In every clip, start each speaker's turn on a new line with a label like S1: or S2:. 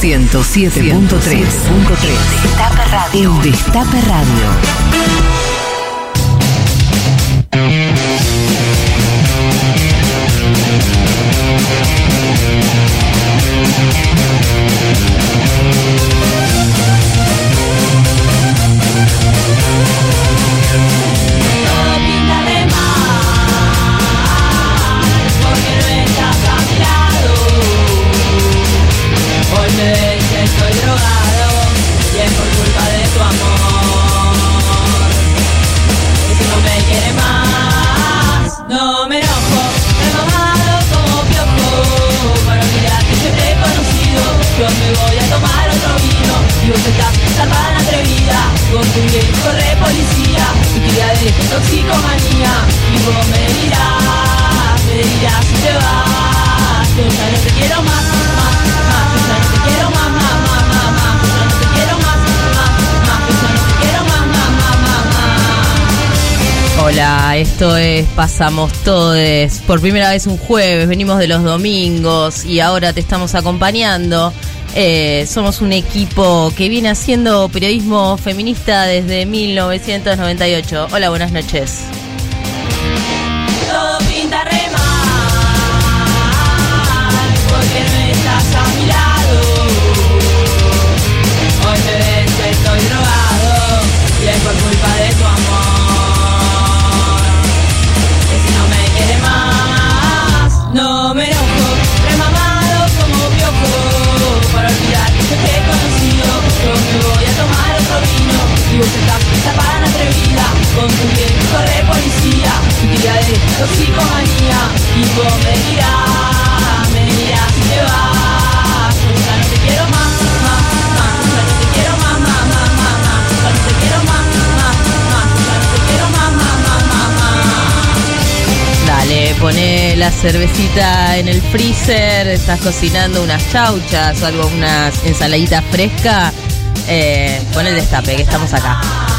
S1: 107.3. Destape Radio. Destape Radio.
S2: Y vos me dirás, me dirás si te vas. Ya no te quiero más, quiero más.
S3: Hola, esto es Pasamos Todes. Por primera vez un jueves, venimos de los domingos y ahora te estamos acompañando. Eh, somos un equipo que viene haciendo periodismo feminista desde 1998. Hola, buenas noches. Dale, pone la cervecita en el freezer, estás cocinando unas chauchas o algo, unas ensaladitas frescas. Eh, pon el destape, que estamos acá.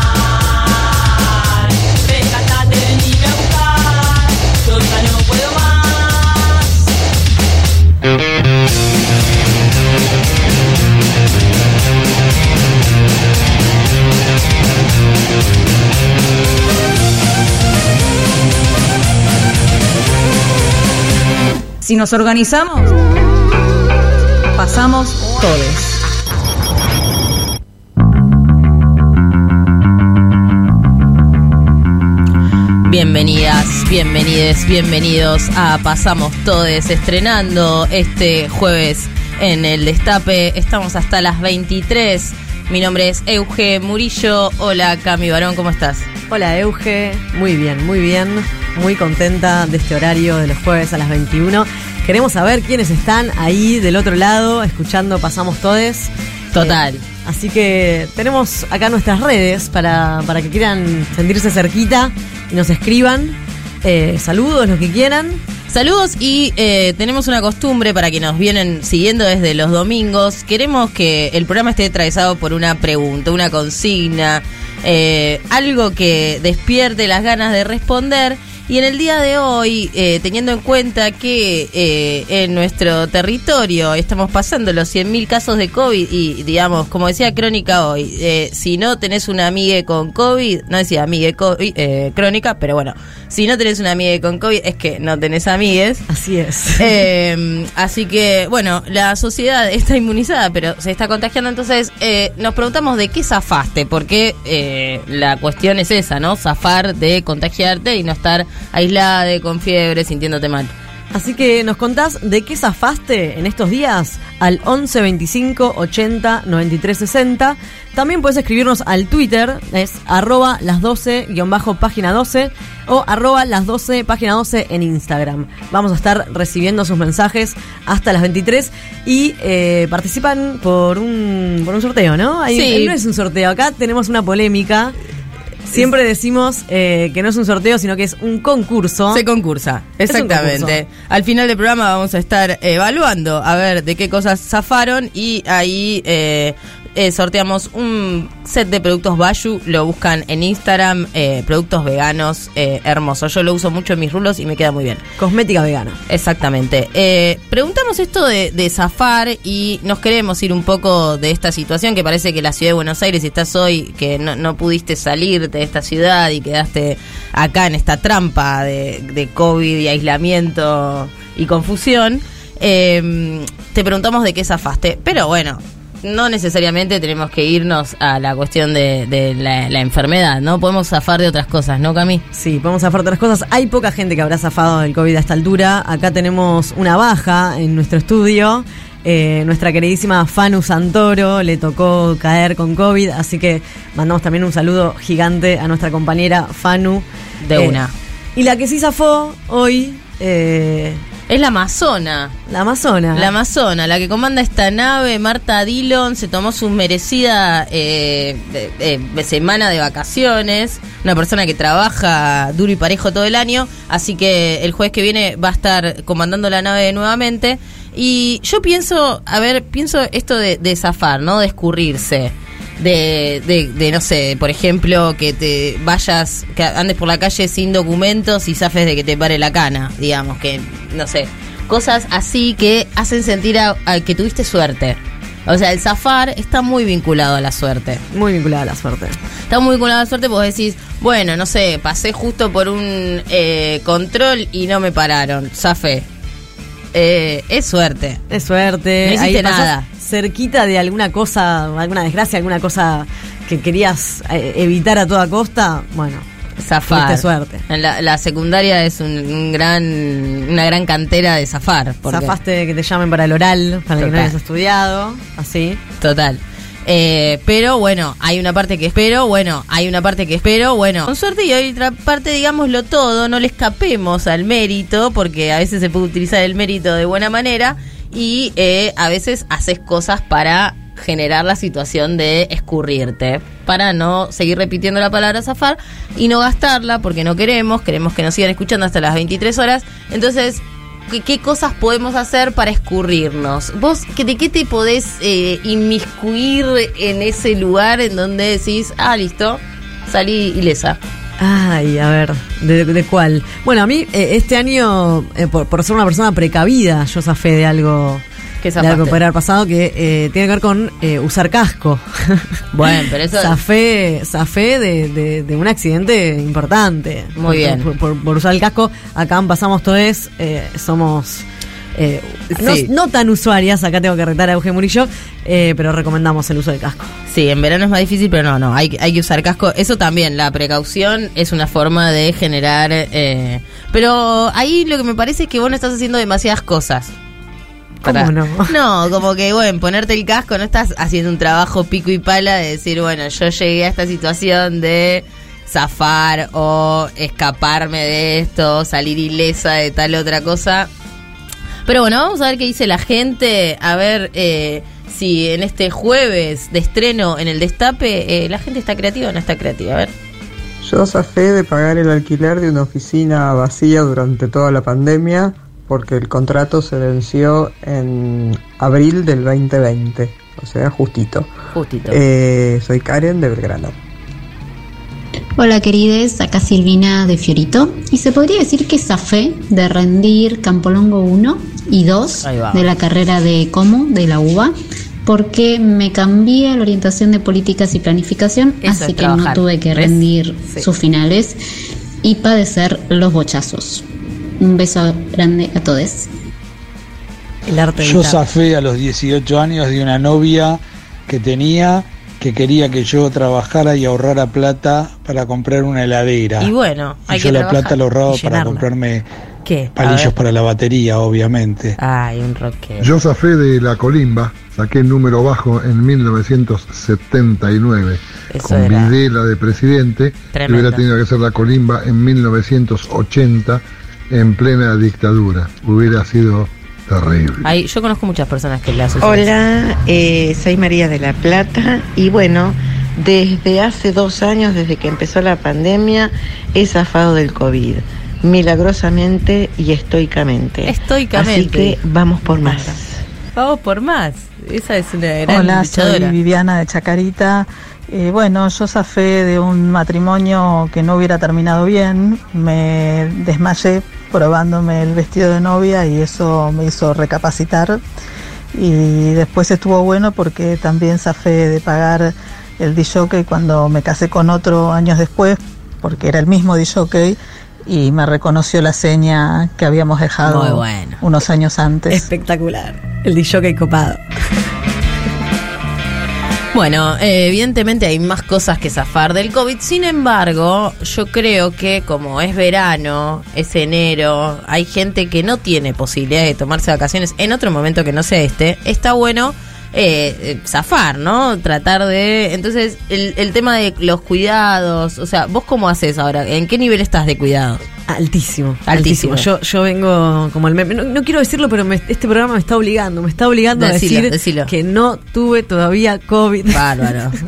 S4: Si nos organizamos, pasamos todos.
S3: Bienvenidas, bienvenides, bienvenidos a Pasamos Todes, estrenando este jueves en el Destape. Estamos hasta las 23. Mi nombre es Euge Murillo. Hola, Cami Barón, ¿cómo estás?
S5: Hola Euge, muy bien, muy bien, muy contenta de este horario de los jueves a las 21. Queremos saber quiénes están ahí del otro lado, escuchando Pasamos Todes.
S3: Total.
S5: Eh, así que tenemos acá nuestras redes para, para que quieran sentirse cerquita nos escriban. Eh, saludos, lo que quieran.
S3: Saludos y eh, tenemos una costumbre para que nos vienen siguiendo desde los domingos. Queremos que el programa esté atravesado por una pregunta, una consigna, eh, algo que despierte las ganas de responder. Y en el día de hoy, eh, teniendo en cuenta que eh, en nuestro territorio estamos pasando los 100.000 casos de COVID y, digamos, como decía Crónica hoy, eh, si no tenés una amiga con COVID, no decía amiga COVID, eh, Crónica, pero bueno, si no tenés una amiga con COVID es que no tenés amigues.
S5: Así es.
S3: Eh, así que, bueno, la sociedad está inmunizada, pero se está contagiando. Entonces, eh, nos preguntamos de qué zafaste, porque eh, la cuestión es esa, ¿no? Zafar de contagiarte y no estar aislada, de, con fiebre, sintiéndote mal.
S5: Así que nos contás de qué zafaste en estos días al 11 25 80 93 60. También puedes escribirnos al Twitter, es arroba las 12 guion bajo página 12 o arroba las 12 página 12 en Instagram. Vamos a estar recibiendo sus mensajes hasta las 23 y eh, participan por un, por un sorteo, ¿no?
S3: Sí.
S5: ahí no es un sorteo, acá tenemos una polémica. Siempre decimos eh, que no es un sorteo, sino que es un concurso.
S3: Se concursa, exactamente. Al final del programa vamos a estar evaluando a ver de qué cosas zafaron y ahí eh, eh, sorteamos un set de productos Bayu. Lo buscan en Instagram, eh, productos veganos, eh, hermosos. Yo lo uso mucho en mis rulos y me queda muy bien.
S5: Cosmética vegana.
S3: Exactamente. Eh, preguntamos esto de, de zafar y nos queremos ir un poco de esta situación que parece que la ciudad de Buenos Aires, si estás hoy, que no, no pudiste salir de esta ciudad y quedaste acá en esta trampa de, de COVID y aislamiento y confusión, eh, te preguntamos de qué zafaste. Pero bueno. No necesariamente tenemos que irnos a la cuestión de, de la, la enfermedad, ¿no? Podemos zafar de otras cosas, ¿no, Cami?
S5: Sí, podemos zafar otras cosas. Hay poca gente que habrá zafado del COVID a esta altura. Acá tenemos una baja en nuestro estudio. Eh, nuestra queridísima Fanu Santoro le tocó caer con COVID, así que mandamos también un saludo gigante a nuestra compañera Fanu.
S3: De
S5: Eh,
S3: una.
S5: Y la que sí zafó hoy, eh,
S3: Es la Amazona.
S5: la Amazona.
S3: La Amazona, la que comanda esta nave, Marta Dillon, se tomó su merecida eh, de semana de vacaciones. Una persona que trabaja duro y parejo todo el año. Así que el jueves que viene va a estar comandando la nave nuevamente. Y yo pienso, a ver, pienso esto de, de zafar, ¿no? De escurrirse. De, de, de, no sé, por ejemplo, que te vayas, que andes por la calle sin documentos y zafes de que te pare la cana, digamos, que, no sé, cosas así que hacen sentir a, a que tuviste suerte. O sea, el zafar está muy vinculado a la suerte.
S5: Muy vinculada a la suerte.
S3: Está muy vinculado a la suerte porque decís, bueno, no sé, pasé justo por un eh, control y no me pararon, zafé. Eh, es suerte.
S5: Es suerte.
S3: No hiciste
S5: Ahí
S3: nada.
S5: Cerquita de alguna cosa, alguna desgracia, alguna cosa que querías eh, evitar a toda costa. Bueno,
S3: Zafar.
S5: Suerte.
S3: La, la secundaria es un, un gran, una gran cantera de zafar. porque-
S5: zafaste de que te llamen para el oral, para que no
S3: Total.
S5: hayas estudiado. Así.
S3: Total. Eh, pero bueno, hay una parte que espero, bueno, hay una parte que espero, bueno, con suerte y hay otra parte, digámoslo todo, no le escapemos al mérito, porque a veces se puede utilizar el mérito de buena manera y eh, a veces haces cosas para generar la situación de escurrirte, para no seguir repitiendo la palabra zafar y no gastarla, porque no queremos, queremos que nos sigan escuchando hasta las 23 horas, entonces ¿Qué, cosas podemos hacer para escurrirnos? ¿Vos de qué te podés eh, inmiscuir en ese lugar en donde decís, ah, listo, salí ilesa?
S5: Ay, a ver, ¿de, de cuál? Bueno, a mí eh, este año, eh, por, por ser una persona precavida, yo zafé de algo,
S3: ¿Qué
S5: de algo que podría haber pasado que eh, tiene que ver con eh, usar casco.
S3: Bueno, pero eso-
S5: Zafé, zafé de, de- de un accidente importante.
S3: Muy
S5: Por-
S3: bien.
S5: Por, usar el casco, acá en pasamos todos, eh, somos... eh, no,
S3: Sí.
S5: no tan usuarias, acá tengo que retar a Eugenio Murillo, eh, pero recomendamos el uso del casco.
S3: Sí, en verano es más difícil, pero no, no, hay, hay que usar casco. Eso también, la precaución es una forma de generar... eh, pero ahí lo que me parece es que vos no estás haciendo demasiadas cosas.
S5: ¿Cómo no?
S3: No, como que, bueno, ponerte el casco, no estás haciendo un trabajo pico y pala de decir, bueno, yo llegué a esta situación de zafar o escaparme de esto, salir ilesa de tal otra cosa. Pero bueno, vamos a ver qué dice la gente, a ver eh, si en este jueves de estreno en el Destape eh, la gente está creativa o no está creativa. A ver.
S6: Yo zafé de pagar el alquiler de una oficina vacía durante toda la pandemia porque el contrato se venció en abril del 2020, o sea, justito.
S3: Justito.
S6: Eh, soy Karen de Belgrano.
S7: Hola querides, acá Silvina de Fiorito y se podría decir que zafé de rendir Campolongo 1 y 2
S3: Ahí va.
S7: de la carrera de Como de la UBA porque me cambié la orientación de políticas y planificación,
S3: Eso
S7: así
S3: es
S7: que no tuve que rendir
S3: Sí.
S7: sus finales y padecer los bochazos. Un beso grande a todos.
S5: El arte
S8: Yo zafé a los 18 años de una novia que tenía que quería que yo trabajara y ahorrara plata para comprar una heladera.
S3: Y bueno,
S8: Y
S3: hay
S8: yo
S3: que
S8: la plata la ahorraba
S5: y
S8: para comprarme
S3: ¿Qué? A
S8: palillos para la batería, obviamente.
S3: Ay, un rockero.
S9: Yo zafé de la colimba, saqué el número bajo en 1979
S3: Eso
S9: con
S3: era
S9: Videla de presidente.
S3: tremendo.
S9: Hubiera tenido que ser la colimba en 1980 en plena dictadura. Hubiera sido terrible.
S3: Ay, yo conozco muchas personas que le hacen
S10: Hola, eh, soy María de la Plata y bueno, desde hace dos años, desde que empezó la pandemia, he zafado del COVID, milagrosamente y estoicamente.
S3: Estoicamente.
S10: Así que vamos por más.
S3: Vamos por más. Esa es una gran
S11: Hola, soy
S3: luchadora.
S11: Viviana de Chacarita. Eh, bueno, yo zafé de un matrimonio que no hubiera terminado bien. Me desmayé probándome el vestido de novia y eso me hizo recapacitar. Y después estuvo bueno porque también zafé de pagar el DJ cuando me casé con otro años después, porque era el mismo DJ y me reconoció la seña que habíamos dejado
S5: bueno.
S11: unos años antes.
S5: Espectacular. El DJ copado.
S3: Bueno, eh, evidentemente hay más cosas que zafar del COVID. Sin embargo, yo creo que como es verano, es enero, hay gente que no tiene posibilidad de tomarse vacaciones en otro momento que no sea este. Está bueno eh, eh, zafar, ¿no? Tratar de... Entonces, el, el tema de los cuidados, o sea, ¿vos cómo haces ahora? ¿En qué nivel estás de cuidado?
S5: Altísimo,
S3: Altísimo.
S5: altísimo. Yo, yo vengo como el meme. No, no quiero decirlo, pero me- este programa me está obligando. Me está obligando
S3: Decilo,
S5: a decir
S3: decilo.
S5: que no tuve todavía COVID.
S3: Bárbaro.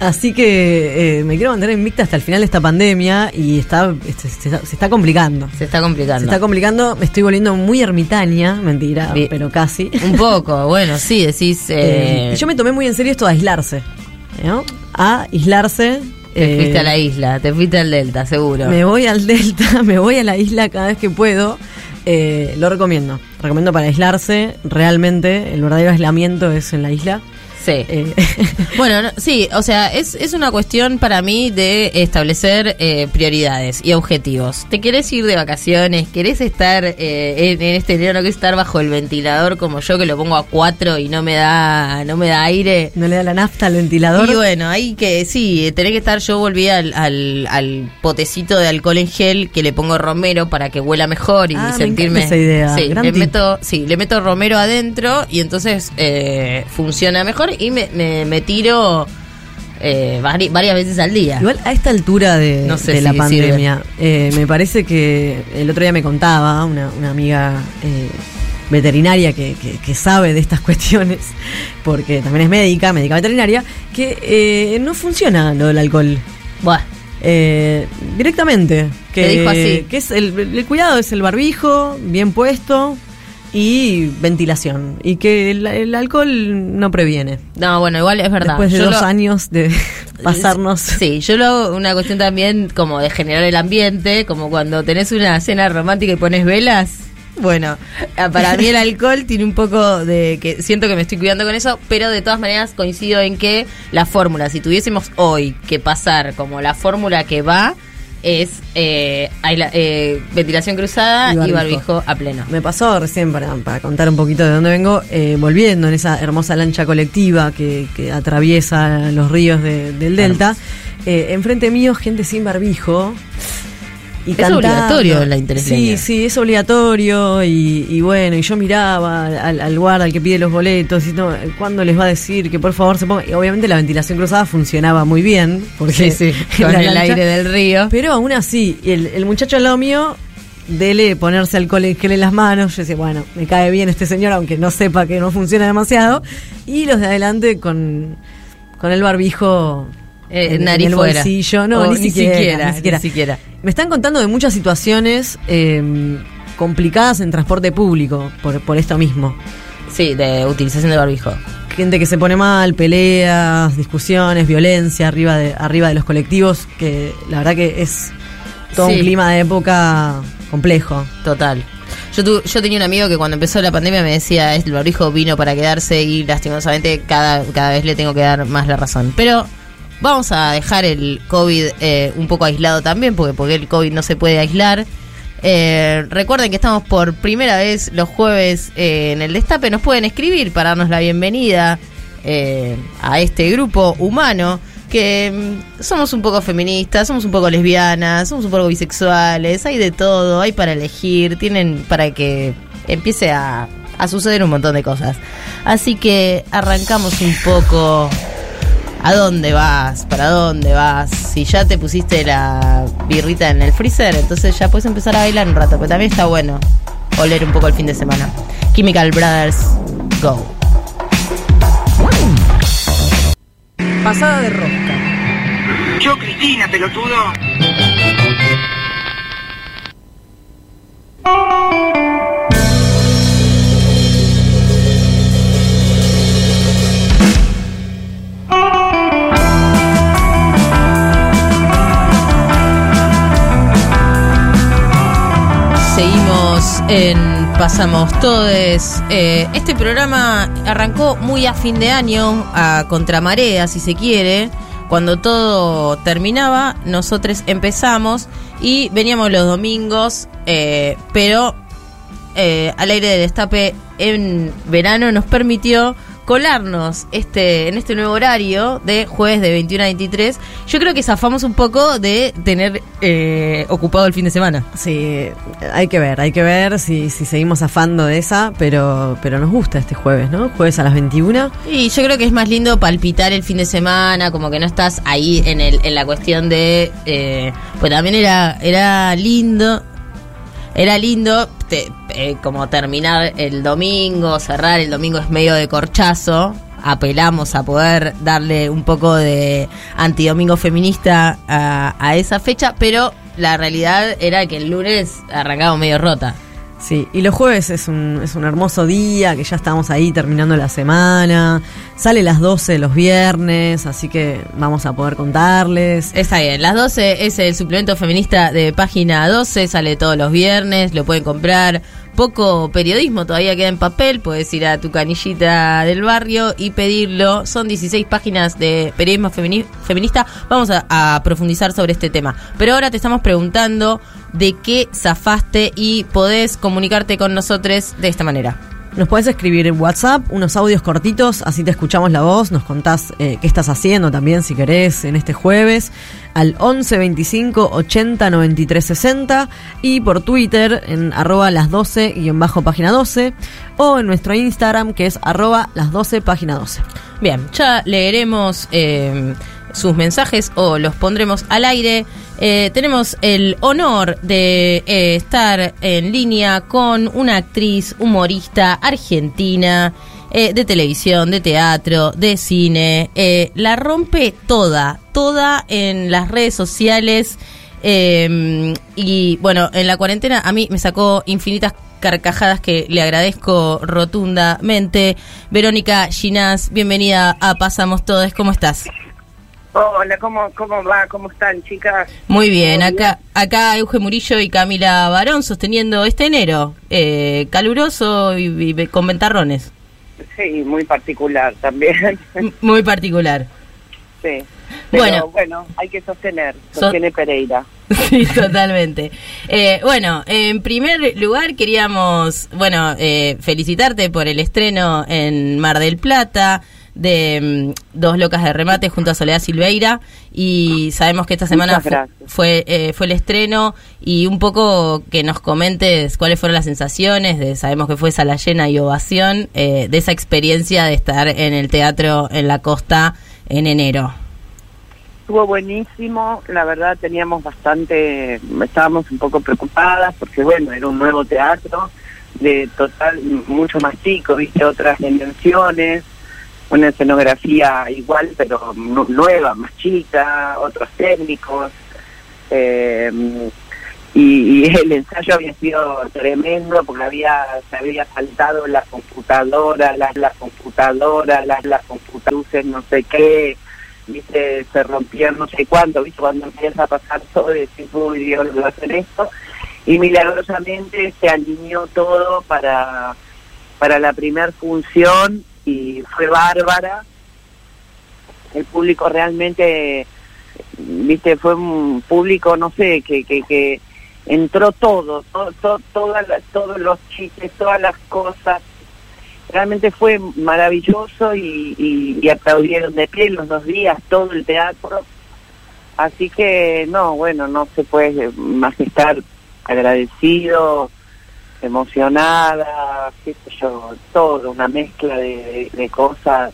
S5: Así que eh, me quiero mantener invicta hasta el final de esta pandemia y está, este, se, está- se está complicando.
S3: Se está complicando.
S5: Se está complicando, me estoy volviendo muy ermitaña, mentira,
S3: Bien.
S5: pero casi.
S3: Un poco, bueno, sí, decís...
S5: Eh,
S3: Eh,
S5: yo me tomé muy en serio esto de aislarse. ¿no? A aislarse.
S3: te fuiste a la isla, te fuiste al delta, seguro.
S5: Me voy al delta, me voy a la isla cada vez que puedo. Eh, lo recomiendo. Recomiendo para aislarse. Realmente, el verdadero aislamiento es en la isla.
S3: Sí.
S5: Eh,
S3: Bueno, no- sí, o sea, es, es una cuestión para mí de establecer eh, prioridades y objetivos. ¿Te querés ir de vacaciones? ¿Querés estar eh, en, en este enero? ¿No querés estar bajo el ventilador como yo que lo pongo a cuatro y no me da, no me da aire?
S5: no le da la nafta al ventilador.
S3: Y bueno, hay que, sí, tenés que estar, yo volví al, al, al potecito de alcohol en gel que le pongo romero para que huela mejor y
S5: Ah, me
S3: sentirme...
S5: esa idea,
S3: Sí,
S5: gran
S3: le
S5: tip.
S3: meto, sí, le meto romero adentro y entonces eh, funciona mejor y me, me, me tiro eh, vari- varias veces al día.
S5: Igual a esta altura de,
S3: No sé
S5: de la pandemia, eh, me parece que el otro día me contaba una, una amiga eh, veterinaria que, que- que sabe de estas cuestiones, porque también es médica, médica veterinaria, que eh, no funciona lo del alcohol.
S3: Buah,
S5: Eh, directamente. Que,
S3: dijo así.
S5: Que es el, el cuidado es el barbijo, bien puesto y ventilación. Y que el, el alcohol no previene.
S3: no, bueno, igual es verdad.
S5: Después de
S3: Yo
S5: dos
S3: lo-
S5: años de pasarnos.
S3: Sí, yo lo hago una cuestión también como de generar el ambiente, como cuando tenés una cena romántica y pones velas. Bueno, para mí el alcohol tiene un poco de que siento que me estoy cuidando con eso, pero de todas maneras coincido en que la fórmula, si tuviésemos hoy que pasar como la fórmula que va, es eh, eh, ventilación cruzada
S5: Y
S3: y
S5: barbijo.
S3: a pleno.
S5: Me pasó recién, para, para contar un poquito de dónde vengo, eh, volviendo en esa hermosa lancha colectiva que, que atraviesa los ríos de- del Delta, eh, enfrente mío gente sin barbijo. Y
S3: Es
S5: cantando.
S3: obligatorio la
S5: Sí, sí, es obligatorio y, y bueno, y yo miraba al, al guarda, al que pide los boletos, y no, ¿cuándo les va a decir que por favor se ponga? Y obviamente la ventilación cruzada funcionaba muy bien, porque
S3: Sí, sí, con el
S5: lancha-
S3: aire del río.
S5: pero aún así, el, el muchacho al lado mío, dele ponerse alcohol en gel en las manos. Yo decía, bueno, me cae bien este señor, aunque no sepa que no funciona demasiado. Y los de adelante con, con el barbijo
S3: Eh,
S5: en, en
S3: nariz
S5: el
S3: fuera.
S5: bolsillo. No, ni, siquiera, ni siquiera.
S3: ni siquiera.
S5: Me están contando de muchas situaciones eh, complicadas en transporte público por, por esto mismo.
S3: Sí, de utilización de barbijo.
S5: Gente que se pone mal, peleas, discusiones, violencia arriba de, arriba de los colectivos, que la verdad que es todo
S3: Sí.
S5: un clima de época complejo.
S3: Total. Yo, tu- yo tenía un amigo que cuando empezó la pandemia me decía, "Es- el barbijo vino para quedarse y lastimosamente cada, cada vez le tengo que dar más la razón. Pero vamos a dejar el COVID eh, un poco aislado también, porque, porque el COVID no se puede aislar. Eh, recuerden que estamos por primera vez los jueves eh, en el Destape. Nos pueden escribir para darnos la bienvenida a este grupo humano que mm, somos un poco feministas, somos un poco lesbianas, somos un poco bisexuales, hay de todo, hay para elegir, tienen para que empiece a, a suceder un montón de cosas. Así que arrancamos un poco ¿A dónde vas? ¿Para dónde vas? Si ya te pusiste la birrita en el freezer, entonces ya puedes empezar a bailar un rato, pero también está bueno oler un poco el fin de semana. Chemical Brothers, go.
S5: Pasada de rosca.
S12: Yo, Cristina, pelotudo.
S3: En Pasamos Todes. Eh, este programa arrancó muy a fin de año, a contramarea, si se quiere. Cuando todo terminaba, nosotros empezamos y veníamos los domingos, eh, pero eh, al aire de destape en verano nos permitió colarnos este en este nuevo horario de jueves de 21 a 23. Yo creo que zafamos un poco de tener eh, ocupado el fin de semana.
S5: Sí, hay que ver, hay que ver si, si seguimos afando de esa, pero, pero nos gusta este jueves, ¿no? Jueves a las 21.
S3: Y yo creo que es más lindo palpitar el fin de semana, como que no estás ahí en, el, en la cuestión de... Eh, pues también era, era lindo, era lindo eh, como terminar el domingo, cerrar el domingo es medio de corchazo. Apelamos a poder darle un poco de antidomingo feminista a, a esa fecha, pero la realidad era que el lunes arrancamos medio rota.
S5: Sí, y los jueves es un, es un hermoso día, que ya estamos ahí terminando la semana. Sale las 12 los viernes, así que vamos a poder contarles.
S3: Está bien, las 12 es el suplemento feminista de página 12, sale todos los viernes, lo pueden comprar. Poco periodismo todavía queda en papel, puedes ir a tu canillita del barrio y pedirlo. Son 16 páginas de periodismo femini- feminista. Vamos a, a profundizar sobre este tema. Pero ahora te estamos preguntando de qué zafaste y podés comunicarte con nosotros de esta manera.
S5: Nos podés escribir en WhatsApp unos audios cortitos, así te escuchamos la voz, nos contás eh, qué estás haciendo también si querés en este jueves al 11 25 80 93 60 y por Twitter en arroba las 12 guion bajo página 12 o en nuestro Instagram que es arroba las 12 página 12.
S3: Bien, ya leeremos eh, sus mensajes o los pondremos al aire. Eh, tenemos el honor de eh, estar en línea con una actriz humorista argentina eh, de televisión, de teatro, de cine. La rompe toda, toda en las redes sociales. Eh, y bueno, en la cuarentena a mí me sacó infinitas carcajadas que le agradezco rotundamente. Verónica Ginás, bienvenida a Pasamos Todos, ¿cómo estás?
S12: Hola, ¿cómo, ¿cómo va? ¿Cómo están, chicas?
S3: Muy bien, acá, acá Euge Murillo y Camila Barón sosteniendo este enero, eh, caluroso y, y con ventarrones,
S12: Sí, muy particular también.
S3: Muy particular.
S12: sí. Pero
S3: Bueno.
S12: bueno, hay que sostener.
S3: So-
S12: Sostiene Pereira.
S3: Sí, totalmente. Eh, bueno, en primer lugar queríamos, bueno, eh, felicitarte por el estreno en Mar del Plata de mm, Dos Locas de Remate junto a Soledad Silveira. Y sabemos que esta semana fu- fue, eh, fue el estreno. Y un poco que nos comentes cuáles fueron las sensaciones de, sabemos que fue sala llena y ovación, eh, de esa experiencia de estar en el teatro en la costa en enero.
S12: Estuvo buenísimo, la verdad teníamos bastante, estábamos un poco preocupadas porque bueno, era un nuevo teatro de total, mucho más chico, viste, otras dimensiones, una escenografía igual pero nu- nueva, más chica, otros técnicos, eh, y, y el ensayo había sido tremendo porque había se había saltado la computadora, la, la computadora, las la computadoras, no sé qué, viste, se rompían no sé cuánto, viste, cuando empieza a pasar todo, decís, uy, Dios, lo hacen esto, y milagrosamente se alineó todo para, para la primer función y fue bárbara, el público realmente, viste, fue un público, no sé, que, que, que entró todo, todo, todo, todas las- todos los chistes, todas las cosas, realmente fue maravilloso y, y, y aplaudieron de pie los dos días todo el teatro. Así que no, bueno, no se puede más estar agradecido, emocionada, qué sé yo, todo, una mezcla de, de- de cosas.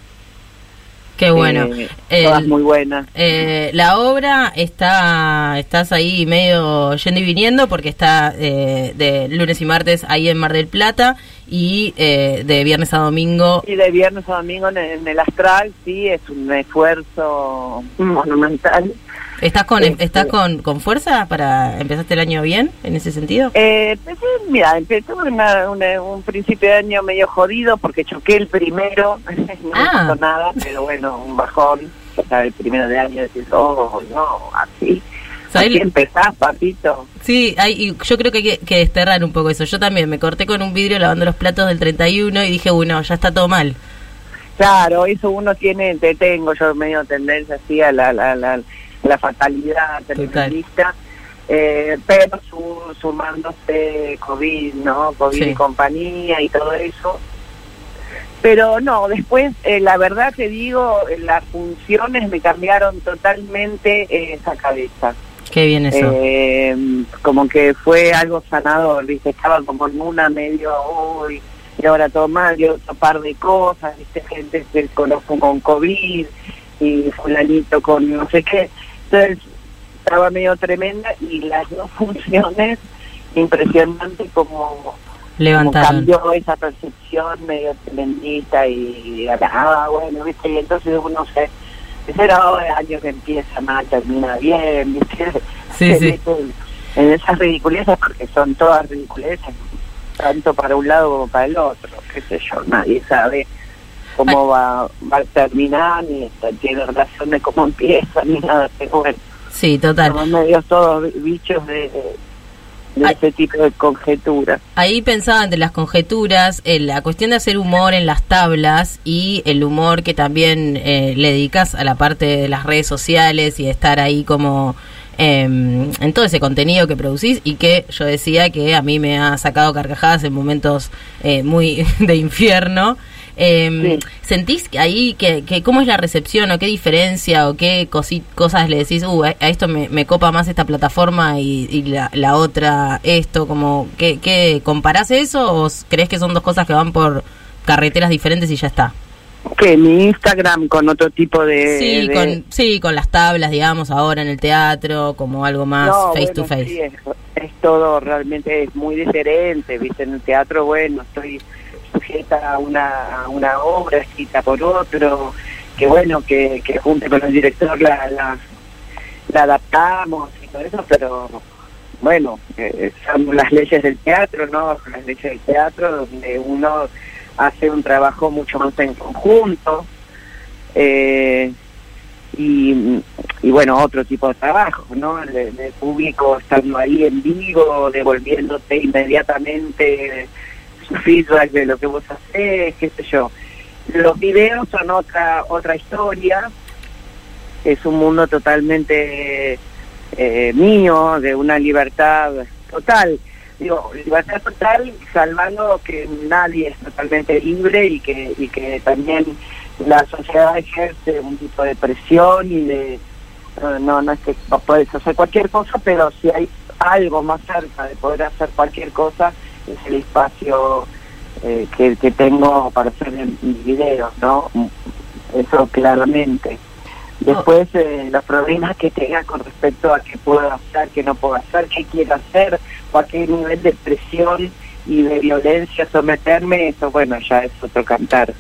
S3: Qué bueno.
S12: eh,
S3: El-
S12: todas muy buenas.
S3: Eh, la obra está, estás ahí medio yendo y viniendo porque está eh, de lunes y martes ahí en Mar del Plata y eh, de viernes a domingo.
S12: Y de viernes a domingo en, en el astral, sí, es un esfuerzo monumental.
S3: ¿Estás con
S12: Este-
S3: estás con, con fuerza para empezaste el año bien en ese sentido?
S12: Eh, empecé, mira, empecé una- una- un principio de año medio jodido porque choqué el primero, no
S3: Ah.
S12: me nada, pero bueno, un bajón, sea, el primero de año decís, oh, no, así. Empezás, papito.
S3: Sí, hay, y yo creo que hay que, que desterrar un poco eso. Yo también me corté con un vidrio lavando los platos del 31 y dije, bueno, ya está todo mal.
S12: Claro, eso uno tiene, te tengo yo medio tendencia así a la, la, la, la fatalidad terminalista, eh, pero su, sumándose COVID, ¿no? COVID
S3: Sí.
S12: y compañía y todo eso. Pero no, después, eh, la verdad te digo, eh, las funciones me cambiaron totalmente eh, esa cabeza.
S3: Qué bien eso.
S12: Eh, como que fue algo sanador, ¿viste? Estaba como en una medio, uy, y ahora todo mal, y otro par de cosas, ¿viste? Gente que conozco con COVID y fulanito con no sé qué. Entonces, estaba medio tremenda y las dos funciones, impresionante como, como
S3: Levantaron.
S12: cambió esa percepción medio tremendista y, ah, bueno, ¿viste? Y entonces uno se... Era ahora el año que empieza mal, termina bien, ¿viste?
S3: Sí,
S12: Se
S3: sí.
S12: mete En esas ridiculeces, porque son todas ridiculeces, tanto para un lado como para el otro, qué sé yo, nadie sabe cómo va, va a terminar, ni está- tiene relación de cómo empieza, ni nada, pero bueno,
S3: Sí, total.
S12: somos medios todos bichos de, de ese tipo de conjeturas.
S3: Ahí pensaba entre las conjeturas, eh, la cuestión de hacer humor en las tablas y el humor que también eh, le dedicas a la parte de las redes sociales y de estar ahí como eh, en todo ese contenido que producís y que yo decía que a mí me ha sacado carcajadas en momentos eh, muy de infierno. Eh, ¿Sentís ahí que, que cómo es la recepción o qué diferencia o qué cosi- cosas le decís, uh, a, esto me, me copa más esta plataforma y, y la, la otra esto? como ¿qué, qué, ¿Comparás eso o crees que son dos cosas que van por carreteras diferentes y ya está?
S12: Que mi Instagram con otro tipo de...
S3: sí,
S12: de-
S3: con, sí, con las tablas, digamos, ahora en el teatro, como algo más
S12: No,
S3: face
S12: bueno,
S3: to face.
S12: sí, es, es todo realmente es muy diferente, viste, en el teatro, bueno, estoy sujeta a una, una obra escrita por otro, que bueno, que, que junto con el director la, adaptamos y todo eso, pero bueno, eh, son las leyes del teatro, ¿no? Las leyes del teatro donde uno hace un trabajo mucho más en conjunto. Eh, y, y bueno, otro tipo de trabajo, ¿no? El, del público estando ahí en vivo, devolviéndote inmediatamente feedback de lo que vos hacés, qué sé yo. Los videos son otra otra historia, es un mundo totalmente eh, mío, de una libertad total. Digo, libertad total, salvando que nadie es totalmente libre y que, y que también la sociedad ejerce un tipo de presión y de no, no, es que puedes hacer cualquier cosa, pero si hay algo más cerca de poder hacer cualquier cosa, es el espacio eh, que, que tengo para hacer mis videos, ¿no? Eso claramente. Después, eh, los problemas que tenga con respecto a qué puedo hacer, qué no puedo hacer, qué quiero hacer, o a qué nivel de presión y de violencia someterme, eso, bueno, ya es otro cantar.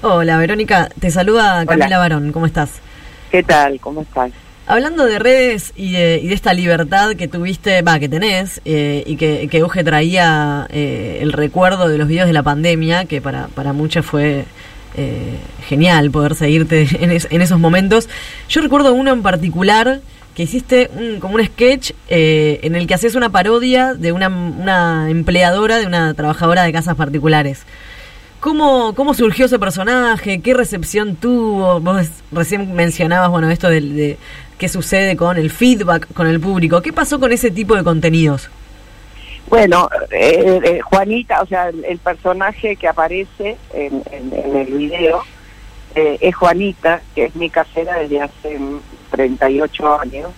S5: Hola, Verónica. Te saluda Camila Barón. ¿Cómo estás?
S12: ¿Qué tal? ¿Cómo estás?
S5: Hablando de redes y de, y de esta libertad que tuviste, va, que tenés, eh, y que, que Uge traía eh, el recuerdo de los videos de la pandemia, que para, para muchos fue eh, genial poder seguirte en, es- en esos momentos. Yo recuerdo uno en particular que hiciste un- como un sketch eh, en el que haces una parodia de una, una empleadora, de una trabajadora de casas particulares. ¿Cómo, ¿Cómo surgió ese personaje? ¿Qué recepción tuvo? Vos recién mencionabas, bueno, esto del- de, qué sucede con el feedback con el público. ¿Qué pasó con ese tipo de contenidos?
S12: Bueno, eh, eh, Juanita, o sea, el, personaje que aparece en, el video eh, es Juanita, que es mi casera desde hace mm, 38 años,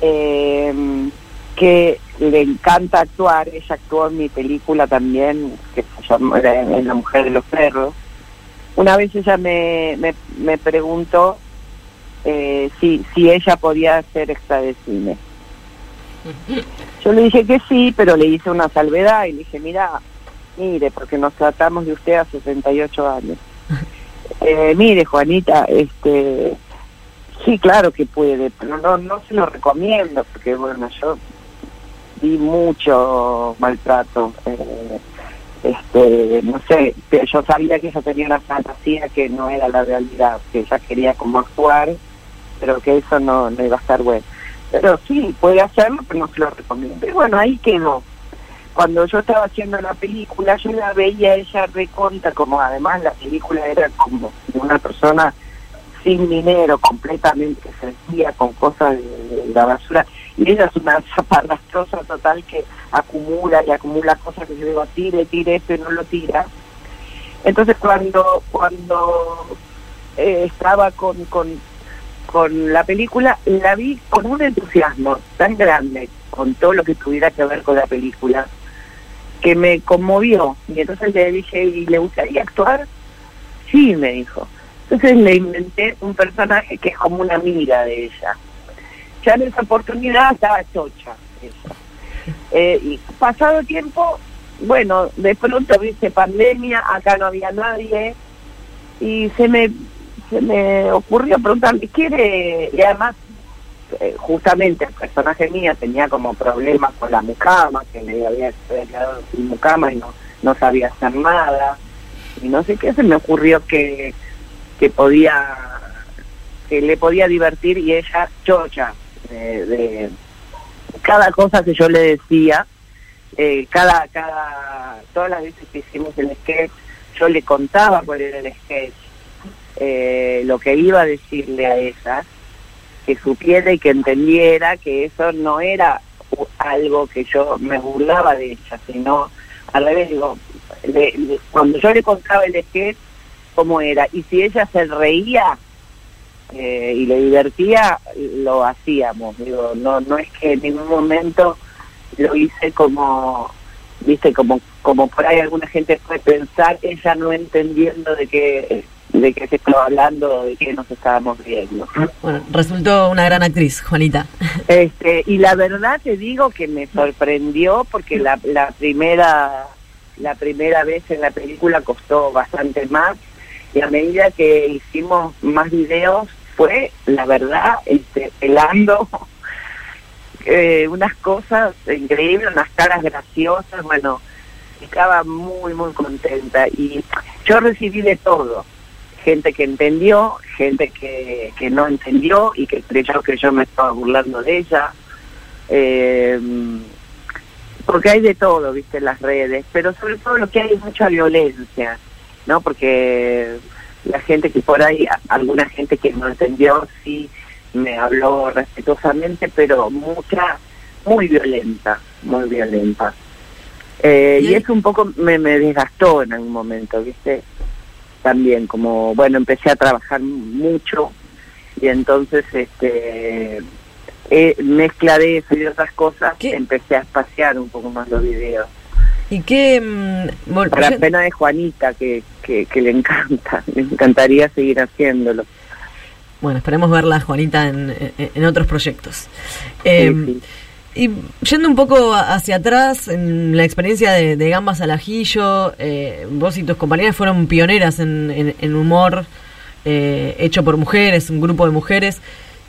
S12: eh, que le encanta actuar, ella actuó en mi película también, que se llama era en La Mujer de los Perros. Una vez ella me, me, me preguntó eh, si, si ella podía hacer extra de cine. Yo le dije que sí, pero le hice una salvedad y le dije, mira, mire, porque nos tratamos de usted hace 68 años. Eh, mire, Juanita, este, sí, claro que puede, pero no, no se lo recomiendo, porque bueno, yo vi mucho maltrato. eh, este, no sé, yo sabía que ella tenía una fantasía que no era la realidad, que ella quería como actuar, pero que eso no, iba a estar bueno. pero sí, puede hacerlo, pero no se lo recomiendo. Y bueno, ahí quedó. Cuando yo estaba haciendo la película, yo la veía ella reconta, como además la película era como una persona sin dinero, completamente que se vestía con cosas de la basura. Y ella es una zaparrastrosa total que acumula y acumula cosas que yo digo, tire, tire esto y no lo tira. Entonces cuando cuando eh, estaba con, con, con la película, la vi con un entusiasmo tan grande, con todo lo que tuviera que ver con la película, que me conmovió. Y entonces le dije, ¿y le gustaría actuar? Sí, me dijo. Entonces le inventé un personaje que es como una amiga de ella. Ya en esa oportunidad estaba chocha. Eh, y pasado tiempo, bueno, de pronto viste pandemia, acá no había nadie, y se me, se me ocurrió preguntarle, ¿quiere? Y además, eh, justamente el personaje mío tenía como problemas con la mucama, que le había había quedado sin mucama y no, no sabía hacer nada, y no sé qué, se me ocurrió que, que podía, que le podía divertir y ella chocha de, cada cosa que yo le decía, eh, cada, cada, todas las veces que hicimos el sketch, yo le contaba cuál era el sketch, eh, lo que iba a decirle a ella, que supiera y que entendiera que eso no era algo que yo me burlaba de ella, sino al revés, digo, le- le- cuando yo le contaba el sketch, cómo era, y si ella se reía, eh, y le divertía, lo hacíamos. Digo, no, no es que en ningún momento lo hice como, viste, como, como por ahí alguna gente puede pensar, ella no entendiendo de qué, de qué se estaba hablando, de qué nos estábamos viendo.
S5: Bueno, resultó una gran actriz, Juanita.
S12: Este, y la verdad te digo que me sorprendió porque la, la primera la primera vez en la película costó bastante más y a medida que hicimos más videos fue la verdad este pelando eh, unas cosas increíbles unas caras graciosas bueno estaba muy muy contenta y yo recibí de todo gente que entendió, gente que, que no entendió y que creyó que yo me estaba burlando de ella. Eh, porque hay de todo, viste, en las redes, pero sobre todo lo que hay es mucha violencia, ¿no? Porque la gente que por ahí, alguna gente que no entendió, sí me habló respetuosamente, pero mucha, muy violenta, muy violenta. Eh, y eso un poco me, me desgastó en algún momento, ¿viste? También, como, bueno, empecé a trabajar mucho y entonces, este, eh, mezcla de eso y de otras cosas, empecé a espaciar un poco más los videos.
S5: ¿Y qué...? mm, yo-
S12: pena de Juanita, que, que, que le encanta, le encantaría seguir haciéndolo.
S5: Bueno, esperemos verla, Juanita, en, en- otros proyectos. Eh, Y yendo un poco hacia atrás, en la experiencia de, de Gambas al Ajillo, eh, vos y tus compañeras fueron pioneras en, en- en humor eh, hecho por mujeres, un grupo de mujeres.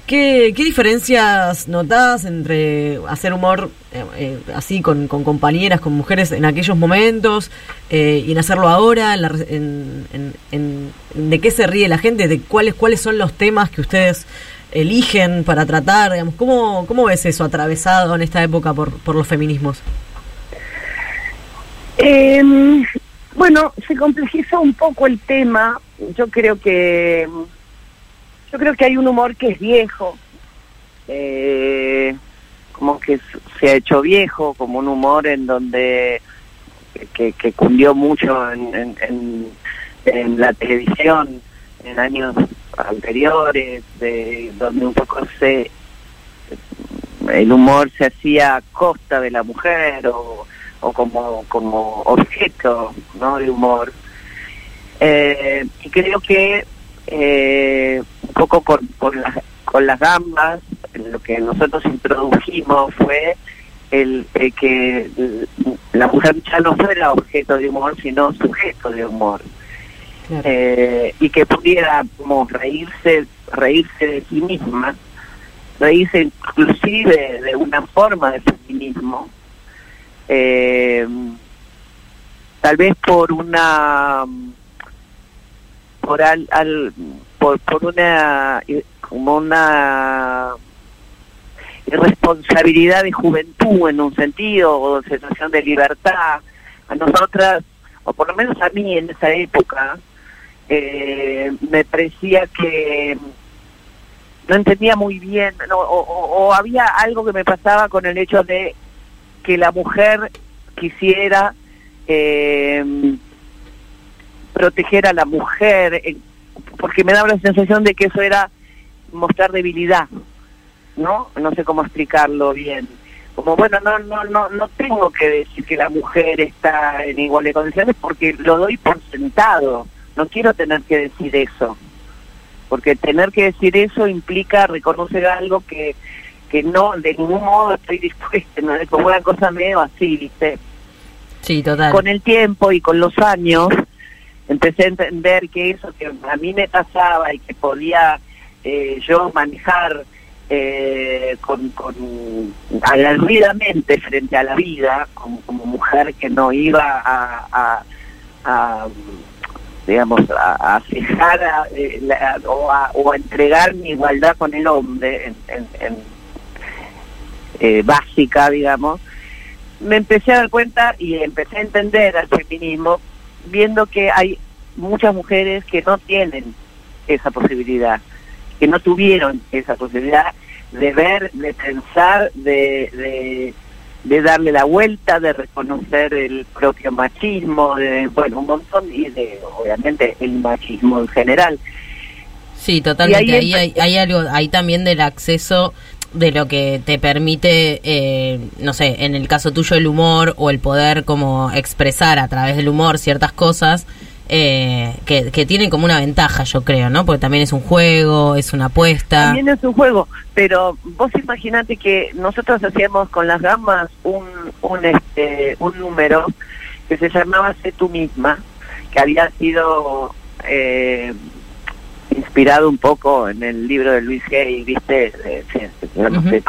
S5: ¿Qué, qué diferencias notás entre hacer humor eh, eh, así con, con compañeras, con mujeres en aquellos momentos eh, y en hacerlo ahora? ¿De qué se ríe la gente? ¿De cuáles, cuáles son los temas que ustedes eligen para tratar? Digamos, ¿cómo, ¿Cómo ves eso atravesado en esta época por, por los feminismos?
S12: Eh, bueno, se complejizó un poco el tema. Yo creo que yo creo que hay un humor que es viejo, eh, como que se ha hecho viejo, como un humor en donde que, que cundió mucho en- en la televisión en años anteriores, de, donde un poco se el humor se hacía a costa de la mujer o, o como, como objeto ¿no? de humor. Eh, y creo que eh, un poco con, con, las, con las gambas, lo que nosotros introdujimos fue el, el que la mujer ya no fuera objeto de humor, sino sujeto de humor. Eh, y que pudiera como reírse, reírse de sí misma, reírse inclusive de una forma de feminismo, eh, tal vez por una por al, por, por una como una responsabilidad de juventud en un sentido, o sensación de libertad. A nosotras, o por lo menos a mí en esa época, eh, me parecía que no entendía muy bien, no, o, o- o había algo que me pasaba con el hecho de que la mujer quisiera eh, proteger a la mujer, eh, porque me daba la sensación de que eso era mostrar debilidad, ¿no? No sé cómo explicarlo bien. Como bueno, no no no no tengo que decir que la mujer está en iguales condiciones porque lo doy por sentado. No quiero tener que decir eso. Porque tener que decir eso implica reconocer algo que que no de ningún modo estoy dispuesta, no es como una cosa medio así, ¿viste?
S3: Sí, total.
S12: con el tiempo y con los años empecé a entender que eso que a mí me pasaba y que podía eh, yo manejar eh, con, con frente a la vida como, como mujer que no iba a, a- a, digamos a, a, eh, la- o, a, o a entregar mi igualdad con el hombre en, en- en, eh, básica digamos me empecé a dar cuenta y empecé a entender al feminismo viendo que hay muchas mujeres que no tienen esa posibilidad, que no tuvieron esa posibilidad de ver, de pensar, de, de, de darle la vuelta, de reconocer el propio machismo, de, bueno, un montón, y de, obviamente, el machismo en general.
S3: Sí, totalmente.
S12: Y ahí
S3: Ahí, hay, hay algo, ahí también del acceso de lo que te permite, eh, no sé, en el caso tuyo el humor o el poder como expresar a través del humor ciertas cosas eh, que, que tienen como una ventaja, yo creo, ¿no? Porque también es un juego, es una apuesta.
S12: También es un juego, pero vos imaginate que nosotros hacíamos con las gambas un, un, este, un número que se llamaba Sé tú misma, que había sido eh, inspirado un poco en el libro de Luis Hay, ¿viste? De- sí, se llama
S3: Ujú.
S12: Sé.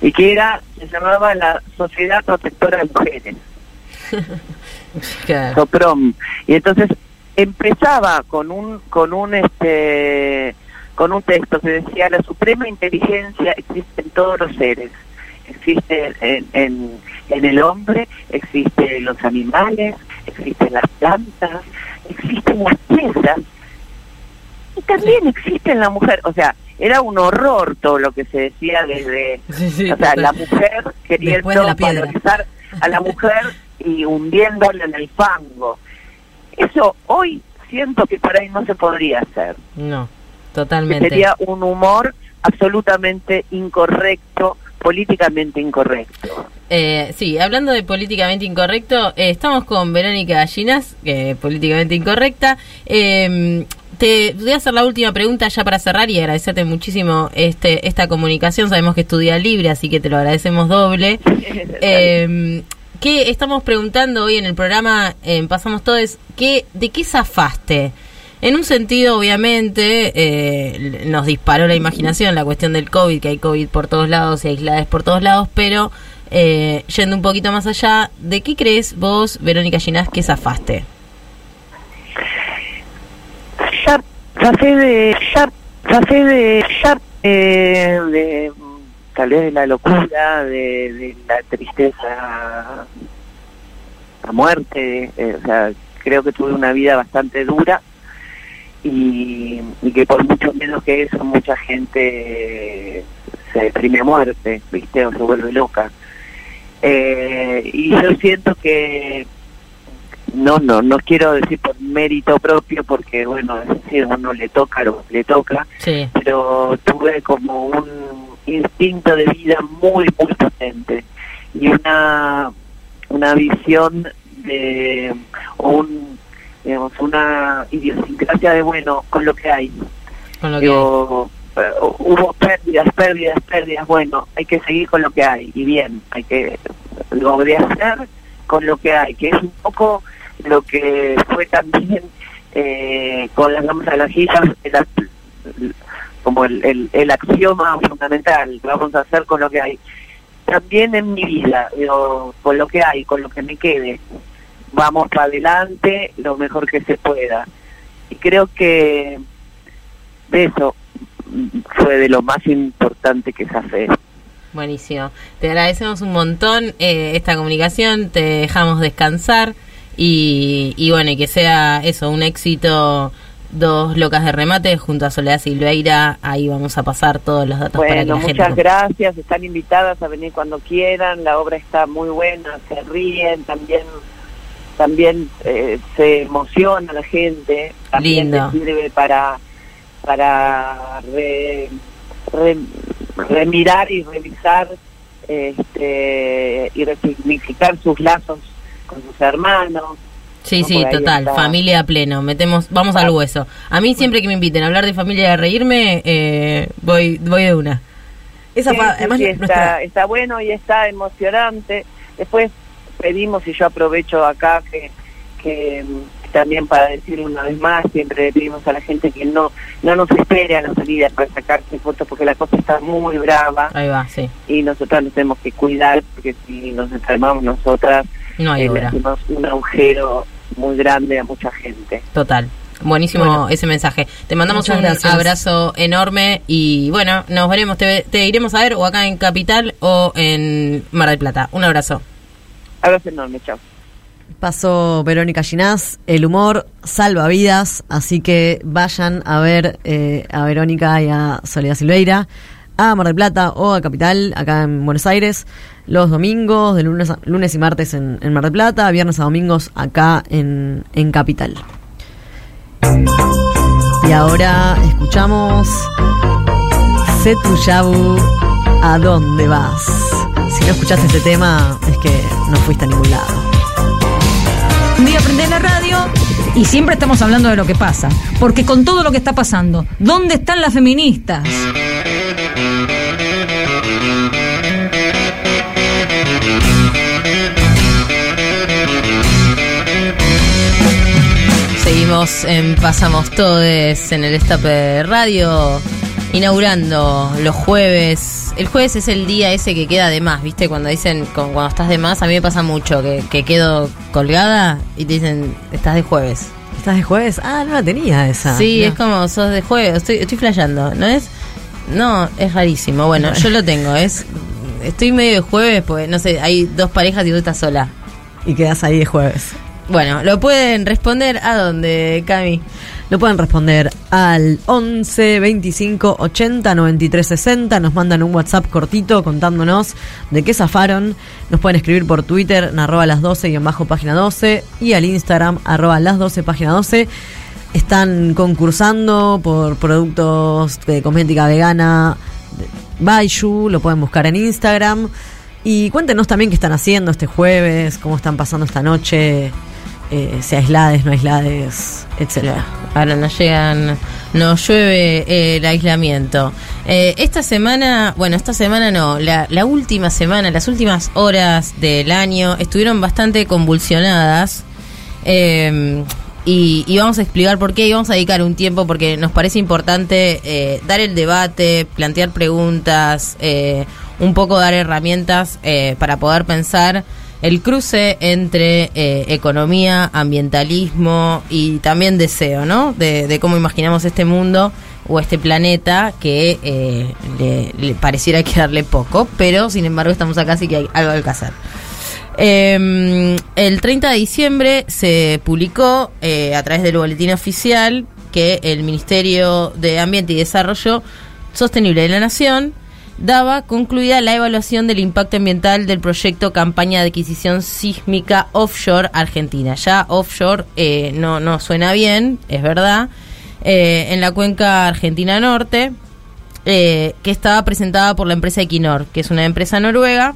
S12: Y que era, se llamaba la Sociedad Protectora de Mujeres.
S3: Claro.
S12: Soprom. Y entonces empezaba con un con un este con un texto que decía la suprema inteligencia existe en todos los seres. Existe en, en, en el hombre, existe en los animales, existe en las plantas, existe en las piedras y también existe en la mujer. O sea, era un horror todo lo que se decía desde
S3: Sí, sí,
S12: o sea, la mujer queriendo
S3: la
S12: valorizar a la mujer y hundiéndola en el fango. Eso hoy siento que por ahí no se podría hacer.
S3: No,
S12: Que
S3: totalmente.
S12: sería un humor absolutamente incorrecto, políticamente incorrecto.
S3: Eh, sí, hablando de políticamente incorrecto, eh, estamos con Verónica Gallinas, que políticamente incorrecta. Eh, te voy a hacer la última pregunta ya para cerrar y agradecerte muchísimo este esta comunicación. Sabemos que estudia libre, así que te lo agradecemos doble. Eh, ¿Qué estamos preguntando hoy en el programa? en Pasamos Todos, ¿qué, ¿de qué zafaste? En un sentido, obviamente, eh, nos disparó la imaginación la cuestión del COVID, que hay COVID por todos lados y aislades por todos lados, pero eh, yendo un poquito más allá, ¿de qué crees vos, Verónica Ginás, que zafaste?
S12: Ya pasé de, ya pasé de, ya eh, de tal vez de la locura, de, de la tristeza, la muerte, eh, o sea, creo que tuve una vida bastante dura y, y que por mucho menos que eso mucha gente se deprime a muerte, ¿viste? O se vuelve loca. Eh, y yo siento que no, no, no quiero decir por mérito propio porque bueno, es decir, uno le toca lo que le toca,
S3: Sí.
S12: pero tuve como un instinto de vida muy, muy potente y una, una visión de, un, digamos, una idiosincrasia de bueno, con lo que hay.
S3: Con lo que
S12: Digo, hubo pérdidas, pérdidas, pérdidas, bueno, hay que seguir con lo que hay y bien, hay que hacer con lo que hay, que es un poco lo que fue también eh, con las gambas a las hijas, el- como el, el, el axioma fundamental, vamos a hacer con lo que hay. También en mi vida, digo, con lo que hay, con lo que me quede, vamos para adelante lo mejor que se pueda. Y creo que de eso fue de lo más importante que zafé.
S3: Buenísimo. Te agradecemos un montón eh, esta comunicación, te dejamos descansar y, y bueno, y que sea eso, un éxito. Dos locas de remate junto a Soledad Silveira, ahí vamos a pasar todos los datos para que
S12: Bueno,
S3: la gente...
S12: muchas gracias, están invitadas a venir cuando quieran, la obra está muy buena, se ríen, también también eh, se emociona la gente, también
S3: Lindo.
S12: sirve para para re- re- remirar y revisar este, y resignificar sus lazos con sus hermanos.
S3: Sí, sí, total,
S12: está.
S3: familia a pleno, metemos, vamos al hueso. A mí siempre que me inviten a hablar de familia y a reírme, eh, voy, voy de una.
S5: Esa
S12: Sí,
S5: fa-
S12: sí,
S5: además
S12: sí,
S5: nuestra-
S12: está, está bueno y está emocionante. Después pedimos, y yo aprovecho acá que, que mm, también para decir una vez más, siempre le pedimos a la gente que no no nos espere a la salida para sacarse fotos porque la cosa está muy brava
S3: Ahí va, sí.
S12: y nosotras nos tenemos que cuidar porque si nos enfermamos nosotras
S3: No hay
S12: eh, le hacemos un agujero muy grande a mucha gente.
S3: Total. Buenísimo
S12: Bueno.
S3: ese mensaje. Te mandamos
S12: Muchas
S3: un
S12: gracias.
S3: abrazo enorme y bueno, nos veremos, te, te iremos a ver o acá en Capital o en Mar del Plata. Un abrazo.
S12: Abrazo enorme, chao.
S5: Pasó Verónica Ginás, el humor salva vidas, así que vayan a ver eh, a Verónica y a Soledad Silveira, a Mar del Plata o a Capital, acá en Buenos Aires, los domingos, de lunes, a- lunes y martes en, Mar del Plata, viernes a domingos acá en, en Capital. Y ahora escuchamos Setu Yabu, ¿a dónde vas? Si no escuchaste este tema, es que no fuiste a ningún lado.
S13: Un día prendés la radio y siempre estamos hablando de lo que pasa. Porque con todo lo que está pasando, ¿dónde están las feministas?
S3: Seguimos en Pasamos Todes en el Estape Radio, inaugurando los jueves. El jueves es el día ese que queda de más, ¿viste? Cuando dicen, con- cuando estás de más, a mí me pasa mucho que, que quedo colgada y te dicen, estás de jueves.
S5: ¿Estás de jueves? Ah, no la tenía esa.
S3: Sí,
S5: No.
S3: es como sos de jueves, estoy, estoy flasheando, ¿no es? No, es rarísimo. Bueno, yo lo tengo, es estoy medio de jueves, pues no sé, hay dos parejas y tú estás sola.
S5: Y quedas ahí de jueves.
S3: Bueno, lo pueden responder a dónde, Cami.
S5: Lo pueden responder al 11 25 80 93 60. Nos mandan un WhatsApp cortito contándonos de qué zafaron. Nos pueden escribir por Twitter, en arroba las 12 y en bajo página 12. Y al Instagram, arroba las 12 página 12. Están concursando por productos de cosmética vegana de Baishu. Lo pueden buscar en Instagram. Y cuéntenos también qué están haciendo este jueves, cómo están pasando esta noche, eh, si aislades, no aislades, etcétera.
S3: Ahora nos llegan, nos llueve el aislamiento. Eh, esta semana, bueno, esta semana no, la, la última semana, las últimas horas del año estuvieron bastante convulsionadas. Eh, y, y vamos a explicar por qué y vamos a dedicar un tiempo porque nos parece importante eh, dar el debate, plantear preguntas, eh, un poco dar herramientas eh, para poder pensar el cruce entre eh, economía, ambientalismo y también deseo, ¿no? De, de cómo imaginamos este mundo o este planeta que eh, le, le pareciera quedarle poco, pero sin embargo estamos acá, así que hay algo que hacer. Eh, el 30 de diciembre se publicó eh, a través del boletín oficial que el Ministerio de Ambiente y Desarrollo Sostenible de la Nación daba concluida la evaluación del impacto ambiental del proyecto Campaña de Adquisición Sísmica Offshore Argentina. Ya offshore eh, no, no suena bien, es verdad, eh, en la cuenca Argentina Norte, eh, que estaba presentada por la empresa Equinor, que es una empresa noruega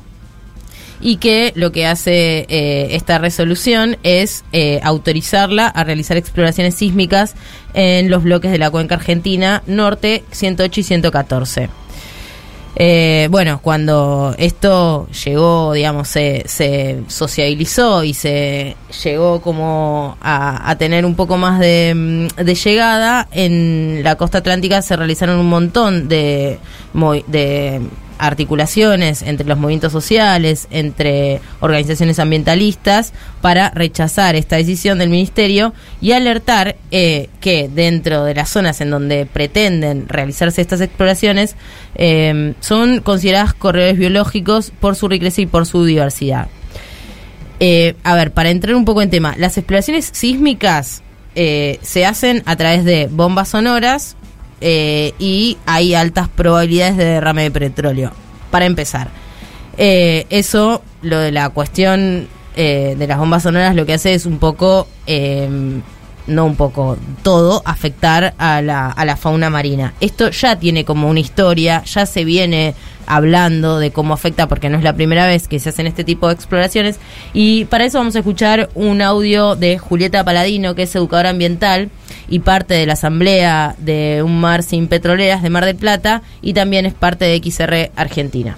S3: y que lo que hace eh, esta resolución es eh, autorizarla a realizar exploraciones sísmicas en los bloques de la cuenca argentina norte 108 y 114. Eh, bueno, cuando esto llegó, digamos, se, se sociabilizó y se llegó como a, a tener un poco más de, mm, llegada, en la costa atlántica se realizaron un montón de, de articulaciones entre los movimientos sociales, entre organizaciones ambientalistas, para rechazar esta decisión del ministerio y alertar eh, que dentro de las zonas en donde pretenden realizarse estas exploraciones eh, son consideradas corredores biológicos por su riqueza y por su diversidad. Eh, a ver, para entrar un poco en tema, las exploraciones sísmicas se hacen a través de bombas sonoras eh, y hay altas probabilidades de derrame de petróleo. Para empezar, Eh, eso, lo de la cuestión eh, de las bombas sonoras, lo que hace es un poco, eh, no un poco, todo, afectar a la, a la fauna marina. Esto ya tiene como una historia, ya se viene hablando de cómo afecta, porque no es la primera vez que se hacen este tipo de exploraciones. Y para eso vamos a escuchar un audio de Julieta Paladino, que es educadora ambiental y parte de la asamblea de Un Mar Sin Petroleras de Mar del Plata, y también es parte de XR Argentina.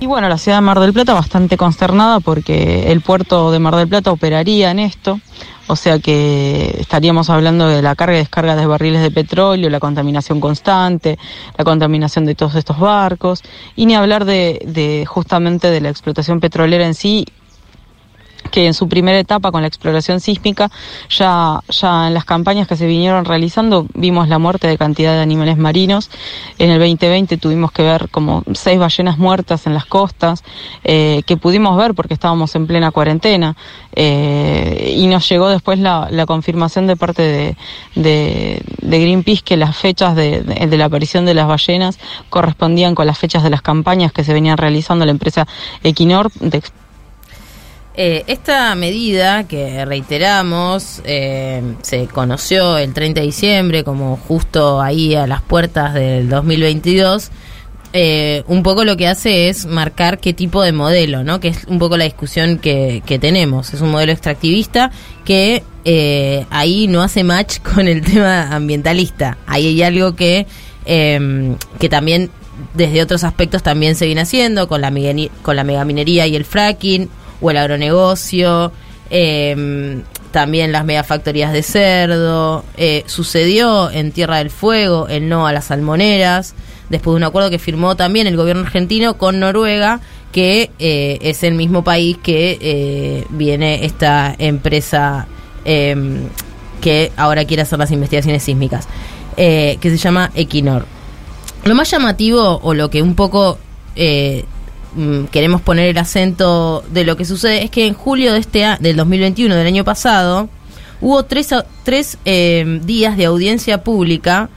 S14: Y bueno, la ciudad de Mar del Plata bastante consternada porque el puerto de Mar del Plata operaría en esto, o sea que estaríamos hablando de la carga y descarga de barriles de petróleo, la contaminación constante, la contaminación de todos estos barcos, y ni hablar de, de justamente de la explotación petrolera en sí que en su primera etapa con la exploración sísmica, ya, ya en las campañas que se vinieron realizando vimos la muerte de cantidad de animales marinos. En el 2020 tuvimos que ver como seis ballenas muertas en las costas, eh, que pudimos ver porque estábamos en plena cuarentena. Eh, y nos llegó después la, la confirmación de parte de, Greenpeace que las fechas de, de- de la aparición de las ballenas correspondían con las fechas de las campañas que se venían realizando la empresa Equinor de
S3: Eh, esta medida que reiteramos eh, se conoció el 30 de diciembre como justo ahí a las puertas del 2022. eh, un poco lo que hace es marcar qué tipo de modelo, ¿no? Que es un poco la discusión que, que tenemos. Es un modelo extractivista que eh, ahí no hace match con el tema ambientalista. Ahí hay algo que, eh, que también desde otros aspectos también se viene haciendo con la, con la megaminería y el fracking o el agronegocio, eh, también las megafactorías de cerdo, eh, sucedió en Tierra del Fuego el no a las salmoneras, después de un acuerdo que firmó también el gobierno argentino con Noruega, que eh, es el mismo país que eh, viene esta empresa eh, que ahora quiere hacer las investigaciones sísmicas, que se llama Equinor. Lo más llamativo o lo que un poco mm, queremos poner el acento de lo que sucede es que en julio de este del 2021 del año pasado hubo tres, tres eh, días de audiencia pública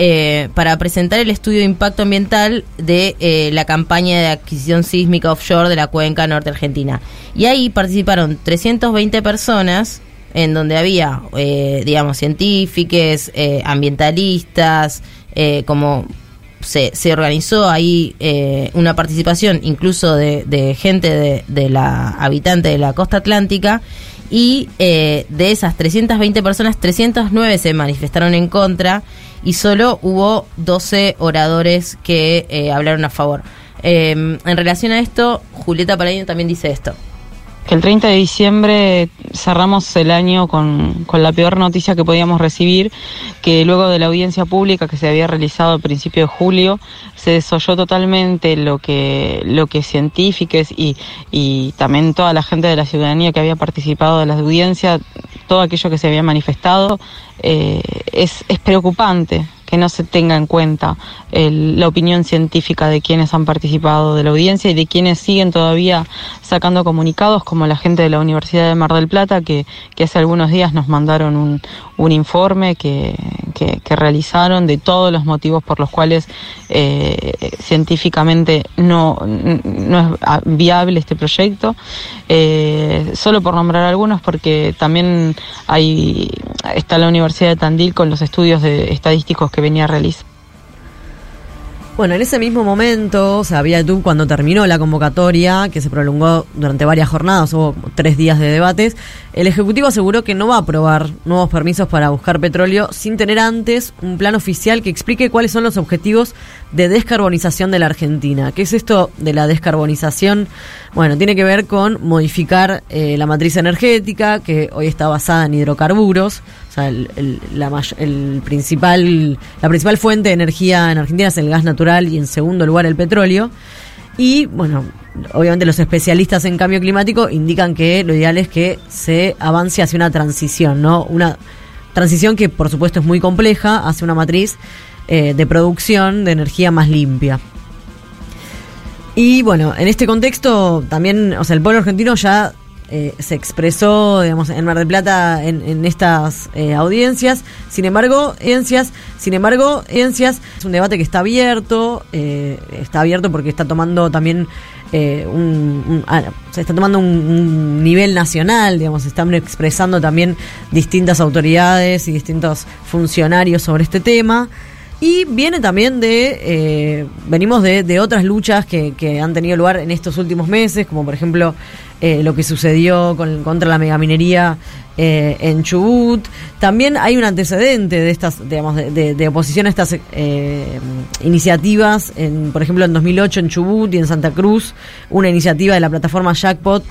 S3: eh, para presentar el estudio de impacto ambiental de eh, la campaña de adquisición sísmica offshore de la cuenca norte argentina. Y ahí participaron 320 personas en donde había, eh, digamos, científicos, eh, ambientalistas, como se, se organizó ahí eh, una participación incluso de, gente de, la habitante de la costa atlántica y eh, de esas 320 personas, 309 se manifestaron en contra y solo hubo 12 oradores que eh, hablaron a favor. Eh, en relación a esto, Julieta Paladino también dice esto.
S14: Que el 30 de diciembre cerramos el año con, la peor noticia que podíamos recibir, que luego de la audiencia pública que se había realizado a principio de julio, se desoyó totalmente lo que, lo que científicos y, y también toda la gente de la ciudadanía que había participado de la audiencia, todo aquello que se había manifestado, eh, es, es preocupante que no se tenga en cuenta la opinión científica de quienes han participado de la audiencia y de quienes siguen todavía sacando comunicados, como la gente de la Universidad de Mar del Plata, que, hace algunos días nos mandaron un, un informe que, que- realizaron de todos los motivos por los cuales eh, científicamente no, no es viable este proyecto. Eh, solo por nombrar algunos, porque también hay, está la Universidad de Tandil con los estudios de estadísticos que venía a realizar.
S5: Bueno, en ese mismo momento, o sea, había tú cuando terminó la convocatoria, que se prolongó durante varias jornadas, hubo tres días de debates, el Ejecutivo aseguró que no va a aprobar nuevos permisos para buscar petróleo sin tener antes un plan oficial que explique cuáles son los objetivos de descarbonización de la Argentina. ¿Qué es esto de la descarbonización? Bueno, tiene que ver con modificar eh, la matriz energética, que hoy está basada en hidrocarburos, o sea, el, la, el principal, la principal fuente de energía en Argentina es el gas natural y en segundo lugar el petróleo. Y bueno, obviamente los especialistas en cambio climático indican que lo ideal es que se avance hacia una transición, ¿no? Una transición que por supuesto es muy compleja hacia una matriz eh, de producción de energía más limpia. Y bueno, en este contexto también, o sea, el pueblo argentino ya eh, se expresó, digamos, en Mar del Plata en, estas eh, audiencias. Sin embargo, audiencias, sin embargo, audiencias es un debate que está abierto, eh, está abierto porque está tomando también un, ah, se está tomando un, un nivel nacional, digamos, están expresando también distintas autoridades y distintos funcionarios sobre este tema. Y viene también de, eh, venimos de, de otras luchas que, que han tenido lugar en estos últimos meses, como por ejemplo eh, lo que sucedió con, contra la megaminería eh, en Chubut. También hay un antecedente de estas, digamos, de, de- oposición a estas eh, iniciativas, en, por ejemplo en 2008 en Chubut y en Santa Cruz, una iniciativa de la plataforma Jackpot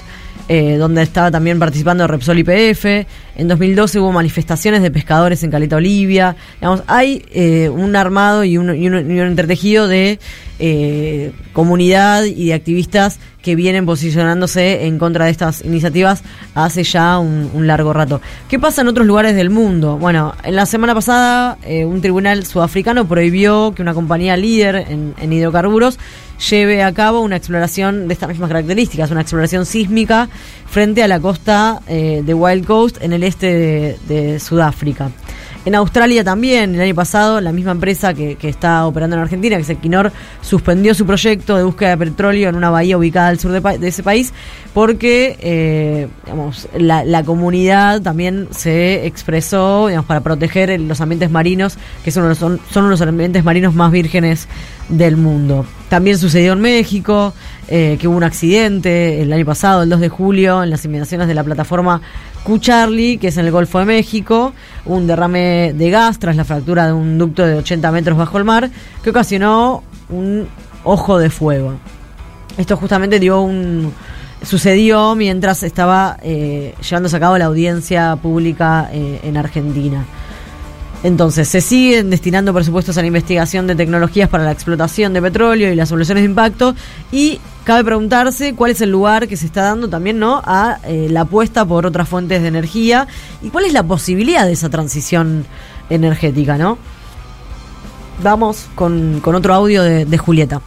S5: eh, donde estaba también participando Repsol IPF. En 2012 hubo manifestaciones de pescadores en Caleta Olivia. Digamos, hay eh, un armado y un, y un- y un entretejido de eh, comunidad y de activistas que vienen posicionándose en contra de estas iniciativas hace ya un, largo rato. ¿Qué pasa en otros lugares del mundo? Bueno, en la semana pasada eh, un tribunal sudafricano prohibió que una compañía líder en, hidrocarburos lleve a cabo una exploración de estas mismas características, una exploración sísmica frente a la costa eh, de Wild Coast en el este de Sudáfrica. En Australia también, el año pasado, la misma empresa que, está operando en Argentina, que es Equinor, suspendió su proyecto de búsqueda de petróleo en una bahía ubicada al sur de, ese país porque eh, la, comunidad también se expresó para proteger los ambientes marinos, que son, son, son unos ambientes marinos más vírgenes del mundo. También sucedió en México, eh, que hubo un accidente el año pasado, el 2 de julio, en las inmediaciones de la plataforma Q-Charlie, que es en el Golfo de México, un derrame de gas tras la fractura de un ducto de 80 metros bajo el mar, que ocasionó un ojo de fuego. Esto justamente dio un sucedió mientras estaba eh, llevándose a cabo la audiencia pública eh, en Argentina. Entonces, se siguen destinando presupuestos a la investigación de tecnologías para la explotación de petróleo y las soluciones de impacto. Y cabe preguntarse cuál es el lugar que se está dando también ¿no? a eh, la apuesta por otras fuentes de energía y cuál es la posibilidad de esa transición energética. ¿no? Vamos con, con otro audio de, de Julieta.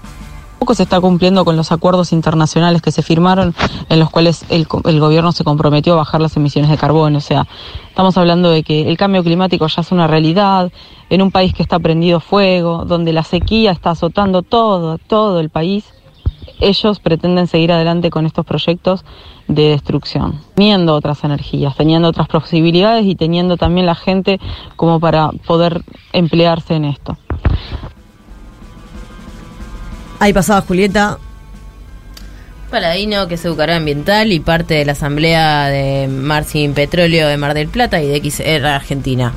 S14: Tampoco se está cumpliendo con los acuerdos internacionales que se firmaron en los cuales el, el gobierno se comprometió a bajar las emisiones de carbono. O sea, estamos hablando de que el cambio climático ya es una realidad en un país que está prendido fuego, donde la sequía está azotando todo, todo el país. Ellos pretenden seguir adelante con estos proyectos de destrucción, teniendo otras energías, teniendo otras posibilidades y teniendo también la gente como para poder emplearse en esto.
S5: Ahí pasaba Julieta.
S3: Paladino, que es educador ambiental y parte de la asamblea de Mar Sin Petróleo de Mar del Plata y de XR Argentina.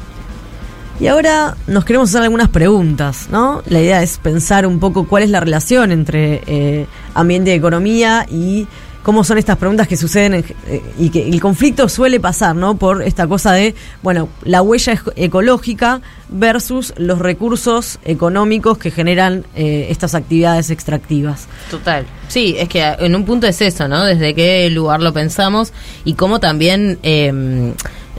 S5: Y ahora nos queremos hacer algunas preguntas, ¿no? La idea es pensar un poco cuál es la relación entre eh, ambiente y economía y cómo son estas preguntas que suceden en- eh, y que el conflicto suele pasar, ¿no? Por esta cosa de, bueno, la huella ec- ecológica versus los recursos económicos que generan eh, estas actividades extractivas.
S3: Total. Sí, es que en un punto es eso, ¿no? Desde qué lugar lo pensamos y cómo también, eh,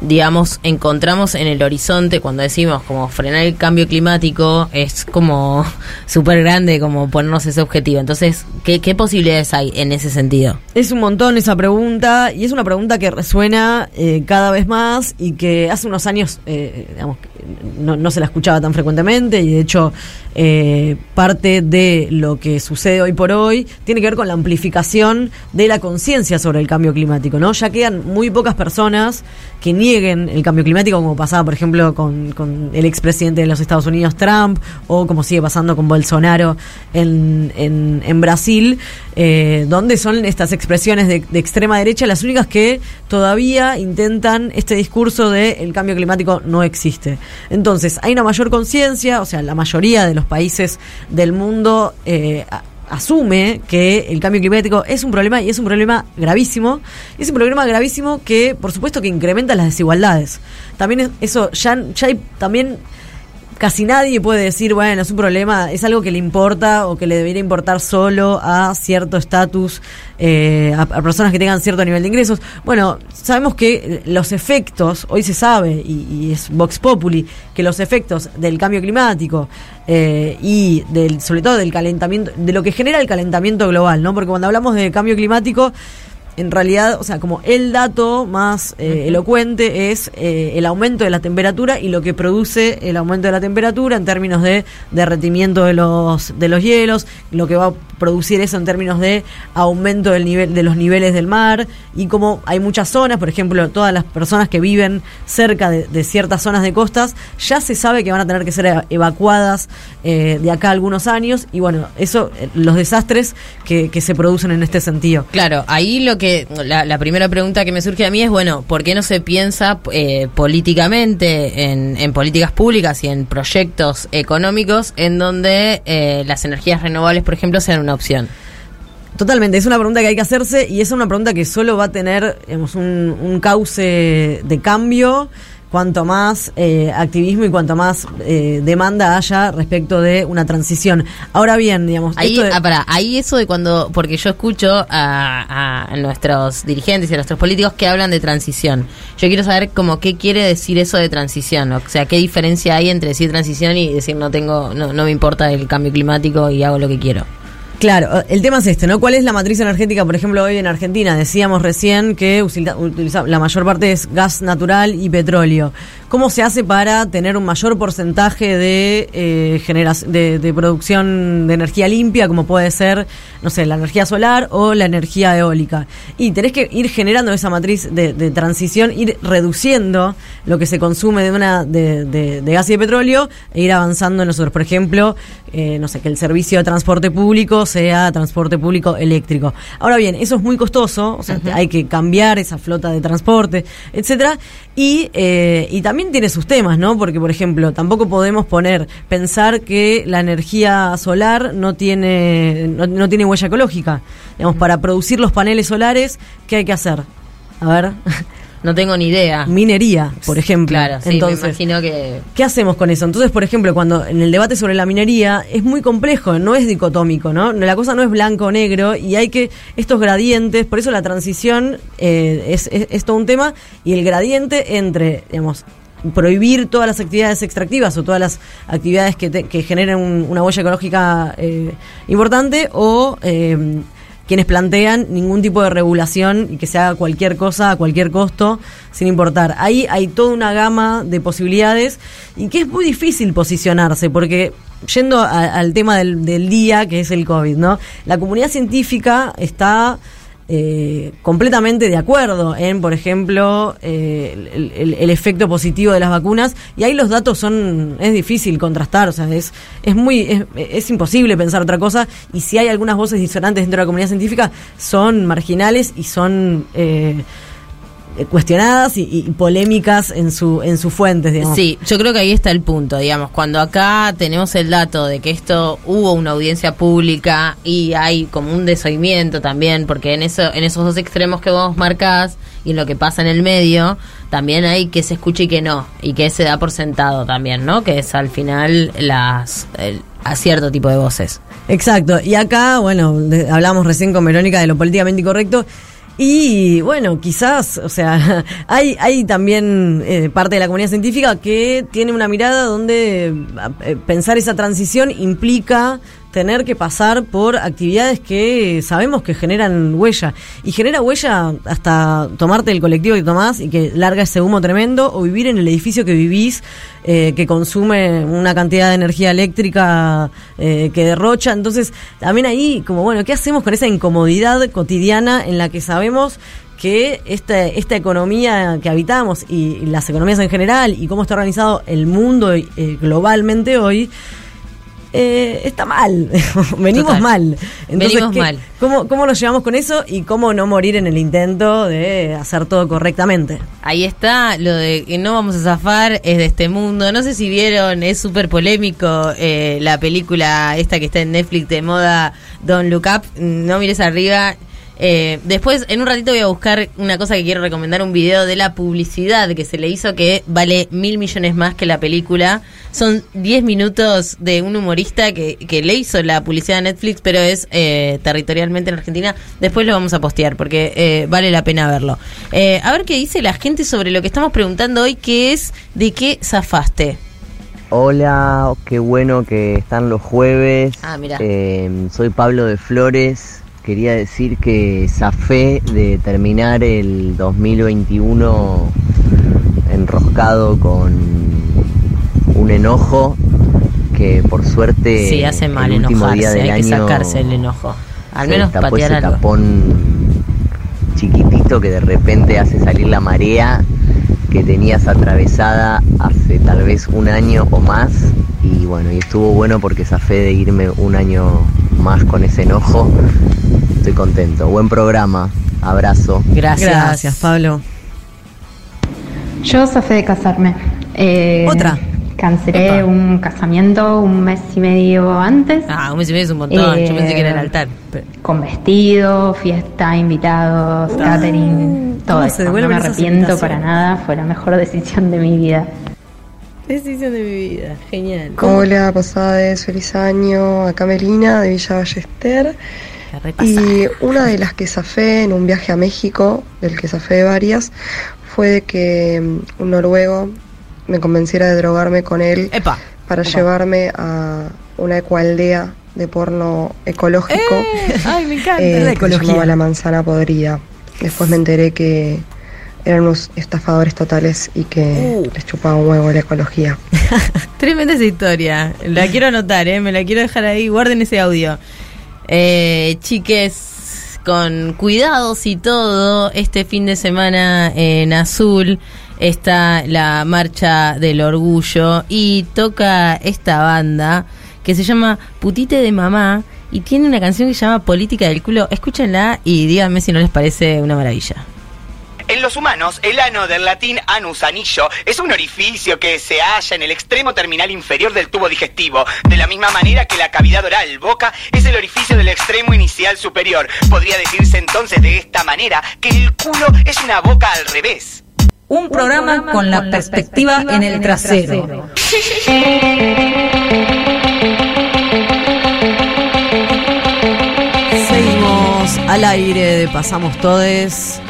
S3: digamos, encontramos en el horizonte cuando decimos como frenar el cambio climático, es como súper grande como ponernos ese objetivo. Entonces, ¿qué, ¿qué posibilidades hay en ese sentido?
S5: Es un montón esa pregunta y es una pregunta que resuena eh, cada vez más y que hace unos años eh, digamos, no, no se la escuchaba tan frecuentemente y de hecho eh, parte de lo que sucede hoy por hoy tiene que ver con la amplificación de la conciencia sobre el cambio climático. ¿no? Ya quedan muy pocas personas que nieguen el cambio climático como pasaba por ejemplo con, el expresidente de los Estados Unidos Trump o como sigue pasando con Bolsonaro en, en, Brasil, eh, donde son estas expresiones de extrema derecha las únicas que todavía intentan este discurso de el cambio climático no existe. Entonces, hay una mayor conciencia, o sea, la mayoría de los países del mundo eh, asume que el cambio climático es un problema y es un problema gravísimo. Y es un problema gravísimo que, por supuesto, que incrementa las desigualdades. También es- eso, ya, ya hay también casi nadie puede decir, bueno, es un problema, es algo que le importa o que le debería importar solo a cierto estatus, eh, a, personas que tengan cierto nivel de ingresos. Bueno, sabemos que los efectos, hoy se sabe, y, y es Vox Populi, que los efectos del cambio climático eh, y del, sobre todo del calentamiento, de lo que genera el calentamiento global, ¿no? Porque cuando hablamos de cambio climático, en realidad, o sea, como el dato más eh, elocuente es eh, el aumento de la temperatura y lo que produce el aumento de la temperatura en términos de derretimiento de los de los hielos, lo que va a producir eso en términos de aumento del nivel de los niveles del mar y como hay muchas zonas, por ejemplo, todas las personas que viven cerca de, de ciertas zonas de costas ya se sabe que van a tener que ser eva- evacuadas eh, de acá a algunos años y bueno, eso los desastres que, que se producen en este sentido.
S3: Claro, ahí lo que la, la primera pregunta que me surge a mí es, bueno, ¿por qué no se piensa eh, políticamente en, políticas públicas y en proyectos económicos en donde eh, las energías renovables, por ejemplo, sean una opción?
S5: Totalmente, es una pregunta que hay que hacerse y es una pregunta que solo va a tener digamos, un cauce de cambio cuanto más eh, activismo y cuanto más eh, demanda haya respecto de una transición. Ahora bien, digamos,
S3: Ahí,
S5: esto de-
S3: ah, pará, ahí eso de cuando, porque yo escucho a, a nuestros dirigentes y a nuestros políticos que hablan de transición. Yo quiero saber como qué quiere decir eso de transición, o sea, qué diferencia hay entre decir transición y decir no tengo, no, no me importa el cambio climático y hago lo que quiero.
S5: Claro, el tema es este, ¿no? ¿Cuál es la matriz energética, por ejemplo, hoy en Argentina? Decíamos recién que utiliza- utiliza- la mayor parte es gas natural y petróleo. ¿Cómo se hace para tener un mayor porcentaje de, eh, de, de producción de energía limpia, como puede ser, no sé, la energía solar o la energía eólica? Y tenés que ir generando esa matriz de, de transición, ir reduciendo lo que se consume de, una, de, gas y de petróleo e ir avanzando nosotros. Por ejemplo, eh, no sé, que el servicio de transporte público sea transporte público eléctrico. Ahora bien, eso es muy costoso, o sea, hay que cambiar esa flota de transporte, etcétera, y, eh, y también tiene sus temas, ¿no? Porque, por ejemplo, tampoco podemos poner, pensar que la energía solar no tiene, no, no tiene huella ecológica. Digamos, para producir los paneles solares, ¿qué hay que hacer? A ver.
S3: No tengo ni idea.
S5: Minería, por ejemplo.
S3: Claro, sí,
S5: Entonces,
S3: me imagino que...
S5: ¿Qué hacemos con eso? Entonces, por ejemplo, cuando en el debate sobre la minería es muy complejo, no es dicotómico, ¿no? La cosa no es blanco o negro y hay que estos gradientes, por eso la transición eh, es, es- es todo un tema y el gradiente entre, digamos, prohibir todas las actividades extractivas o todas las actividades que, te- que generen un- una huella ecológica eh, importante o eh, quienes plantean ningún tipo de regulación y que se haga cualquier cosa a cualquier costo sin importar. Ahí hay toda una gama de posibilidades y que es muy difícil posicionarse porque yendo al tema del, del día que es el COVID, ¿no? La comunidad científica está eh, completamente de acuerdo en, por ejemplo, eh, el, el- efecto positivo de las vacunas. Y ahí los datos son es difícil contrastar, o sea, es es muy es, es imposible pensar otra cosa. Y si hay algunas voces disonantes dentro de la comunidad científica son marginales y son eh, eh, cuestionadas y, y polémicas en su en sus fuentes, digamos.
S3: Sí, yo creo que ahí está el punto, digamos, cuando acá tenemos el dato de que esto hubo una audiencia pública y hay como un desoimiento también, porque en eso en esos dos extremos que vos marcás y en lo que pasa en el medio, también hay que se escuche y que no, y que se da por sentado también, ¿no? Que es al final las el- a cierto tipo de voces.
S5: Exacto. Y acá, bueno, de- hablamos recién con Verónica de lo políticamente incorrecto. Y bueno, quizás, o sea, hay, hay también eh, parte de la comunidad científica que tiene una mirada donde eh, pensar esa transición implica tener que pasar por actividades que sabemos que generan huella. Y genera huella hasta tomarte el colectivo que tomás y que larga ese humo tremendo, o vivir en el edificio que vivís, eh, que consume una cantidad de energía eléctrica eh, que derrocha. Entonces, también ahí, como bueno, ¿qué hacemos con esa incomodidad cotidiana en la que sabemos que esta, esta economía que habitamos y, las economías en general y cómo está organizado el mundo eh, globalmente hoy, eh, está mal. Venimos
S3: Total.
S5: mal.
S3: Venimos
S5: ¿qué-
S3: mal.
S5: ¿cómo, ¿Cómo nos llevamos con eso y cómo no morir en el intento de hacer todo correctamente?
S3: Ahí está, lo de que no vamos a zafar es de este mundo. No sé si vieron, es súper polémico eh, la película esta que está en Netflix de moda Don't Look Up. No mires arriba. Eh, después, en un ratito voy a buscar una cosa que quiero recomendar, un video de la publicidad que se le hizo que vale mil millones más que la película. Son 10 minutos de un humorista que, que le hizo la publicidad a Netflix, pero es eh, territorialmente en Argentina. Después lo vamos a postear porque eh, vale la pena verlo. Eh, a ver qué dice la gente sobre lo que estamos preguntando hoy, que es de qué zafaste.
S15: Hola, qué bueno que están los jueves.
S3: Ah, mira.
S15: Soy Pablo de Flores. Quería decir que zafé de terminar el 2021 enroscado con un enojo que por suerte
S3: Sí, hace mal
S15: el último día del
S3: hay que
S15: año
S3: sacarse el enojo. Al menos
S15: destapó
S3: patear
S15: ese
S3: algo.
S15: tapón chiquitito que de repente hace salir la marea que tenías atravesada hace tal vez un año o más y bueno y estuvo bueno porque zafé de irme un año más con ese enojo estoy contento buen programa abrazo
S5: Gracias, Pablo.
S16: Yo zafé de casarme. Eh,
S5: Otra.
S16: Cancelé
S3: Epa.
S16: un casamiento un mes y medio antes.
S3: Ah, un mes y medio es un montón. Yo pensé que era el
S16: Eh,
S3: altar.
S16: Con vestido, fiesta, invitados, catering, todo
S5: ¿cómo
S16: eso.
S5: se
S16: No me arrepiento para nada. Fue la mejor decisión de mi vida.
S3: Decisión de mi vida. Genial.
S17: Hola, Posades, feliz año. Acá Melina de Villa Ballester. Y una de las que zafé en un viaje a México, del que zafé varias, fue de que mm, un noruego me convenciera de drogarme con él para
S3: Epa.
S17: llevarme a una ecoaldea de porno ecológico
S5: Ay, me encanta.
S17: eh,
S5: la
S17: que se
S5: ecología.
S17: llamaba La Manzana Podrida. Después me enteré que eran unos estafadores totales y que
S5: Uh.
S17: les chupaba un huevo la ecología.
S3: Tremenda esa historia. La quiero anotar, ¿eh? Me la quiero dejar ahí. Guarden ese audio. Eh, chiques, con cuidados y todo, este fin de semana en Azul está la Marcha del Orgullo y toca esta banda que se llama Putite de Mamá y tiene una canción que se llama Política del Culo. Escúchenla y díganme si no les parece una maravilla.
S18: En los humanos, el ano del latín anus anillo es un orificio que se halla en el extremo terminal inferior del tubo digestivo. De la misma manera que la cavidad oral, boca, es el orificio del extremo inicial superior. Podría decirse entonces de esta manera que el culo es una boca al revés.
S13: Un programa con la perspectiva en el trasero.
S5: Seguimos al aire de Pasamos Todes.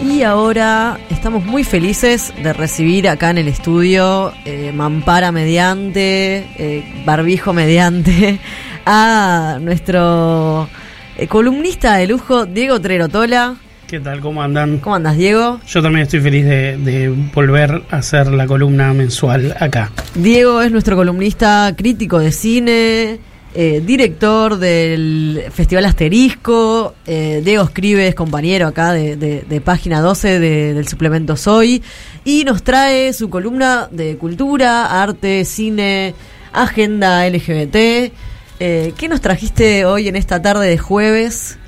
S5: Y ahora estamos muy felices de recibir acá en el estudio, eh, Mampara mediante, eh, Barbijo mediante, a nuestro eh, columnista de lujo, Diego Trerotola.
S19: ¿Qué tal? ¿Cómo andan?
S5: ¿Cómo andas, Diego?
S19: Yo también estoy feliz de, de volver a hacer la columna mensual acá.
S5: Diego es nuestro columnista crítico de cine, eh, director del Festival Asterisco. eh, Diego escribe, es compañero acá de, de- de página 12 de- del suplemento Soy. Y nos trae su columna de cultura, arte, cine, agenda LGBT. Eh, ¿Qué nos trajiste hoy en esta tarde de jueves?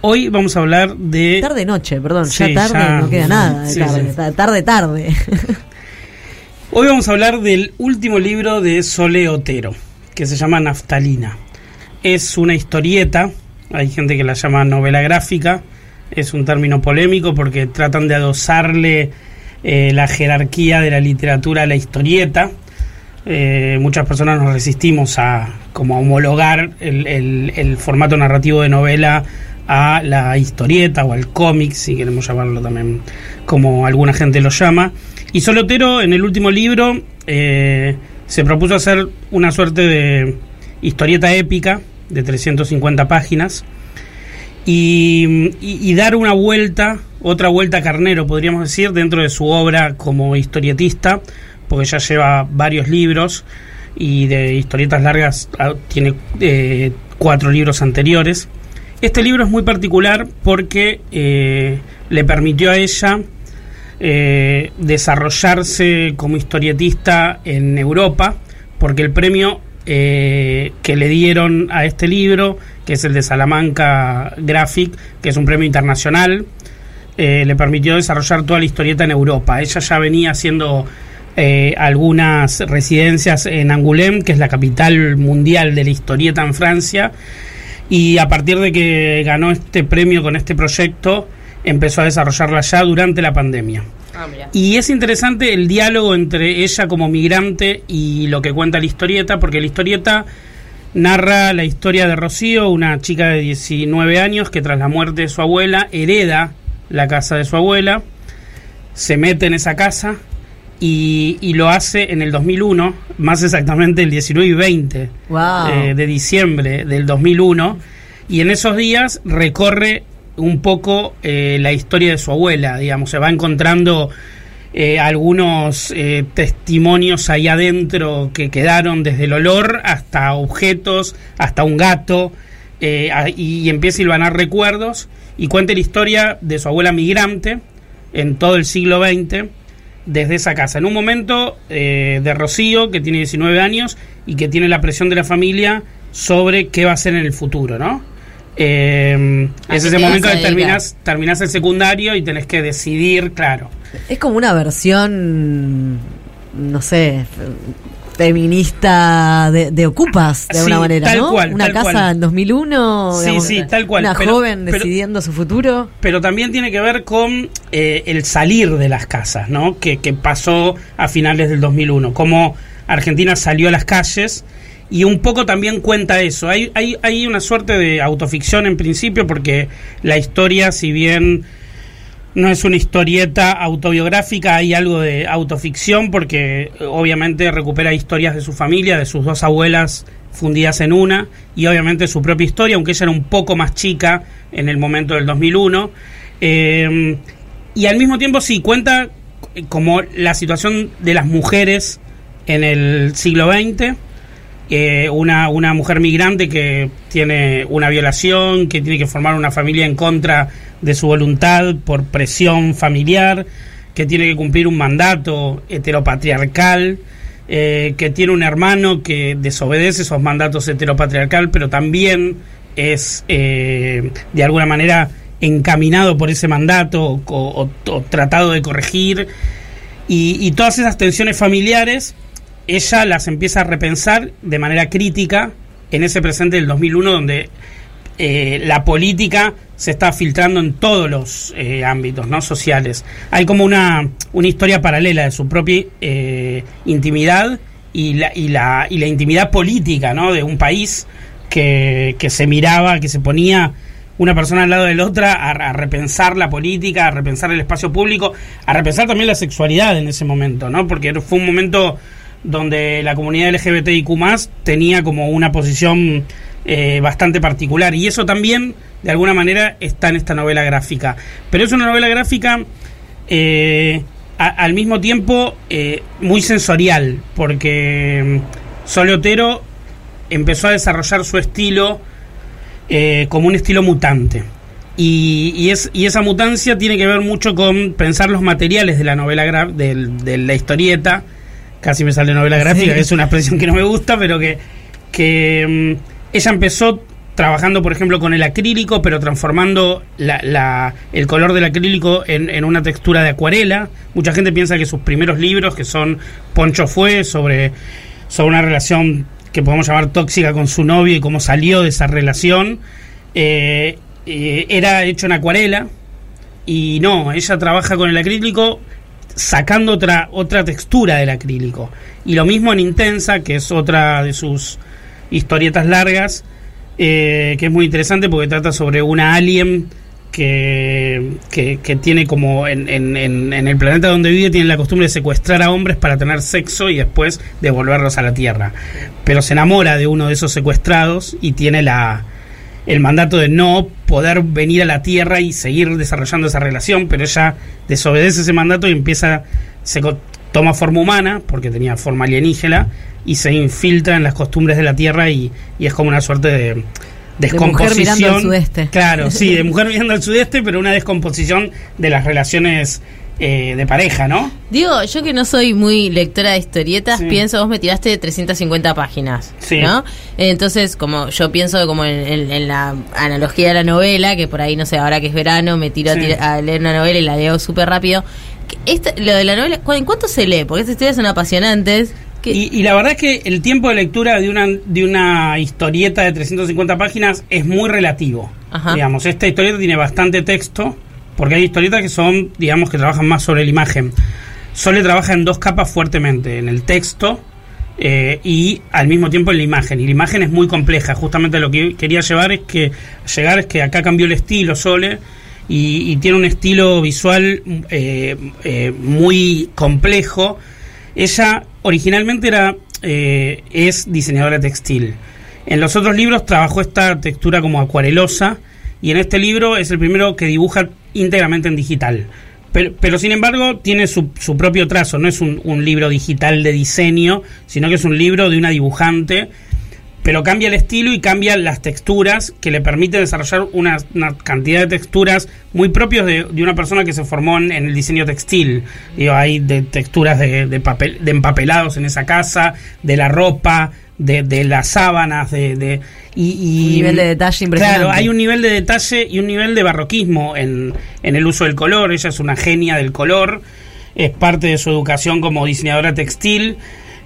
S19: Hoy vamos a hablar de...
S5: Tarde-noche, perdón,
S19: Sí,
S5: ya tarde
S19: ya.
S5: no queda nada de
S19: Sí,
S5: tarde,
S19: sí.
S5: tarde-tarde.
S19: Hoy vamos a hablar del último libro de Sole Otero, que se llama Naftalina. Es una historieta, hay gente que la llama novela gráfica, es un término polémico porque tratan de adosarle eh, la jerarquía de la literatura a la historieta. Eh, muchas personas nos resistimos a como homologar el formato narrativo de novela a la historieta o al cómic, si queremos llamarlo también como alguna gente lo llama. Y Solotero en el último libro eh, se propuso hacer una suerte de historieta épica de 350 páginas y, dar una vuelta, otra vuelta carnero, podríamos decir, dentro de su obra como historietista, porque ya lleva varios libros y de historietas largas ah, tiene eh, cuatro libros anteriores. Este libro es muy particular porque eh, le permitió a ella eh, desarrollarse como historietista en Europa, porque el premio eh, que le dieron a este libro, que es el de Salamanca Graphic, que es un premio internacional, eh, le permitió desarrollar toda la historieta en Europa. Ella ya venía haciendo algunas residencias en Angoulême, que es la capital mundial de la historieta en Francia, y a partir de que ganó este premio con este proyecto, empezó a desarrollarla ya durante la pandemia. Y es interesante el diálogo entre ella como migrante y lo que cuenta la historieta, porque la historieta narra la historia de Rocío, una chica de 19 años que tras la muerte de su abuela hereda la casa de su abuela, se mete en esa casa y, y lo hace en el 2001, más exactamente el 19 y 20
S5: Wow.
S19: eh, de diciembre del 2001, y en esos días recorre un poco eh, la historia de su abuela, digamos, se va encontrando eh, algunos eh, testimonios ahí adentro que quedaron desde el olor hasta objetos, hasta un gato, eh, y, empieza a hilvanar recuerdos y cuenta la historia de su abuela migrante en todo el siglo XX desde esa casa. En un momento de Rocío, que tiene 19 años y que tiene la presión de la familia sobre qué va a hacer en el futuro, ¿no? Eh,
S5: ¿A
S19: es ese momento que terminas, terminas el secundario y tenés que decidir, claro.
S5: Es como una versión, no sé, fe- feminista de, de Ocupas, de
S19: Sí,
S5: alguna manera,
S19: tal
S5: ¿no?
S19: cual,
S5: una
S19: tal
S5: casa
S19: cual.
S5: en 2001,
S19: Sí,
S5: digamos,
S19: sí, tal cual,
S5: Una
S19: pero-
S5: joven
S19: pero-
S5: decidiendo su futuro.
S19: pero también tiene que ver con eh, el salir de las casas, ¿no? Que, que pasó a finales del 2001, cómo Argentina salió a las calles y un poco también cuenta eso. Hay, hay, hay una suerte de autoficción en principio porque la historia, si bien no es una historieta autobiográfica, hay algo de autoficción porque eh, obviamente recupera historias de su familia, de sus dos abuelas fundidas en una y obviamente su propia historia, aunque ella era un poco más chica en el momento del 2001. Eh, y al mismo tiempo sí cuenta eh, como la situación de las mujeres en el siglo XX. Una, una mujer migrante que tiene una violación, que tiene que formar una familia en contra de su voluntad por presión familiar, que tiene que cumplir un mandato heteropatriarcal, eh, que tiene un hermano que desobedece esos mandatos heteropatriarcal, pero también es eh, de alguna manera encaminado por ese mandato o, tratado de corregir. Y todas esas tensiones familiares, ella las empieza a repensar de manera crítica en ese presente del 2001 donde eh, la política se está filtrando en todos los eh, ámbitos no sociales. Hay como una, una historia paralela de su propia eh, intimidad y la, y, la, y la intimidad política ¿no? de un país que, que se miraba, que se ponía una persona al lado de la otra a, a repensar la política, a repensar el espacio público, a repensar también la sexualidad en ese momento, ¿no? Porque fue un momento donde la comunidad LGBTIQ tenía como una posición eh, bastante particular y eso también de alguna manera está en esta novela gráfica. Pero es una novela gráfica eh, al mismo tiempo eh, muy sensorial, porque mm, Sole Otero empezó a desarrollar su estilo como un estilo mutante. Y, y es, y esa mutancia tiene que ver mucho con pensar los materiales de la novela de la historieta. Casi me sale novela gráfica,
S5: Sí.
S19: que es una expresión que no me gusta, pero que, que mm, ella empezó trabajando, por ejemplo, con el acrílico, pero transformando la- la- el color del acrílico en, en una textura de acuarela. Mucha gente piensa que sus primeros libros, que son Poncho Fue, sobre, sobre una relación que podemos llamar tóxica con su novio y cómo salió de esa relación, eh, eh, era hecho en acuarela. Y no, ella trabaja con el acrílico sacando otra, otra textura del acrílico. Y lo mismo en Intensa, que es otra de sus historietas largas, eh, que es muy interesante porque trata sobre una alien que, que, que tiene como en, en- en- en el planeta donde vive tiene la costumbre de secuestrar a hombres para tener sexo y después devolverlos a la Tierra. Pero se enamora de uno de esos secuestrados y tiene la, el mandato de no poder venir a la Tierra y seguir desarrollando esa relación, pero ella desobedece ese mandato y empieza, se toma forma humana, porque tenía forma alienígena, y se infiltra en las costumbres de la Tierra y, y es como una suerte de descomposición.
S5: mujer mirando al sudeste.
S19: Claro, sí, de mujer mirando al sudeste, pero una descomposición de las relaciones eh, de pareja, ¿no?
S3: Digo, yo que no soy muy lectora de historietas,
S19: Sí.
S3: pienso, vos me tiraste de 350 páginas,
S19: Sí.
S3: ¿no? Entonces, como yo pienso como en, en- en la analogía de la novela, que por ahí, no sé, ahora que es verano, me tiro a tira- a, leer una novela y la leo súper rápido. Esta- lo de la novela, ¿cu- ¿en cuánto se lee? Porque estas historias son apasionantes.
S19: Y, y la verdad es que el tiempo de lectura de una, de una historieta de 350 páginas es muy relativo.
S3: Ajá.
S19: Digamos, esta historieta tiene bastante texto, porque hay historietas que son, digamos, que trabajan más sobre la imagen. Sole trabaja en dos capas fuertemente, en el texto eh, y al mismo tiempo en la imagen. Y la imagen es muy compleja. Justamente lo que quería llevar es que llegar es que acá cambió el estilo Sole y, tiene un estilo visual eh, eh, muy complejo. Ella originalmente era es diseñadora textil. En los otros libros trabajó esta textura como acuarelosa y en este libro es el primero que dibuja íntegramente en digital. Pero, sin embargo tiene su, su propio trazo, no es un, libro digital de diseño, sino que es un libro de una dibujante, pero cambia el estilo y cambia las texturas que le permite desarrollar una, cantidad de texturas muy propios de, una persona que se formó en, el diseño textil. Digo, hay de texturas de papel, de empapelados en esa casa, de la ropa, de, de las sábanas, de, de- y, y-
S5: Un nivel de detalle impresionante.
S19: Claro, hay un nivel de detalle y un nivel de barroquismo en, en el uso del color. Ella es una genia del color, es parte de su educación como diseñadora textil,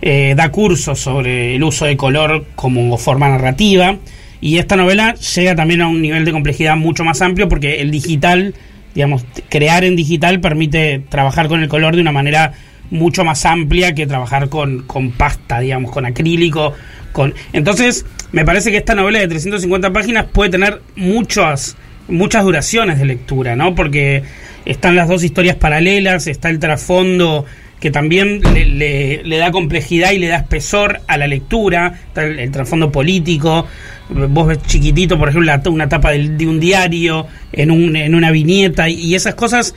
S19: eh, da cursos sobre el uso de color como forma narrativa. Y esta novela llega también a un nivel de complejidad mucho más amplio porque el digital, digamos, crear en digital permite trabajar con el color de una manera mucho más amplia que trabajar con, con pasta, digamos, con acrílico. Con... Entonces, me parece que esta novela de 350 páginas puede tener muchas, muchas duraciones de lectura, ¿no? Porque están las dos historias paralelas, está el trasfondo que también le, le- le da complejidad y le da espesor a la lectura, el, el trasfondo político, vos ves chiquitito, por ejemplo, una tapa del- de, un diario, en, un, en una viñeta, y, y esas cosas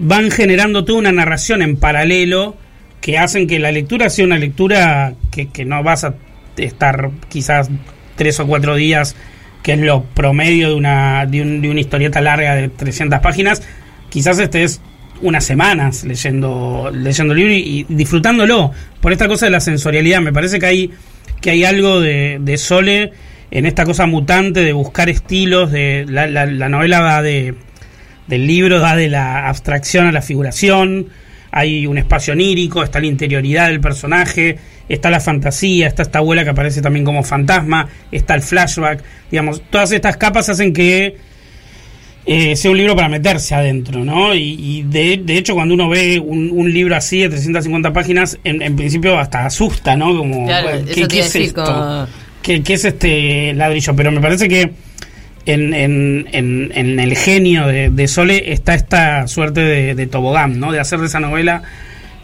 S19: van generando toda una narración en paralelo que hacen que la lectura sea una lectura que, que no vas a estar quizás tres o cuatro días, que es lo promedio de una, de, un- de una historieta larga de 300 páginas, quizás estés unas semanas leyendo, leyendo el libro y, disfrutándolo por esta cosa de la sensorialidad. Me parece que hay, que hay algo de, de Sole en esta cosa mutante de buscar estilos, de la, la- la novela va de del libro da de la abstracción a la figuración, hay un espacio onírico, está la interioridad del personaje, está la fantasía, está esta abuela que aparece también como fantasma, está el flashback, digamos, todas estas capas hacen que eh, sea un libro para meterse adentro, ¿no? Y, y de, de hecho cuando uno ve un, un libro así de 350 páginas, en, en principio hasta asusta, ¿no? Como,
S3: Claro,
S19: ¿qué, es esto? ¿Qué, qué es este ladrillo? Pero me parece que en, en, en, en el genio de, de Sole está esta suerte de, de tobogán, ¿no? De hacer de esa novela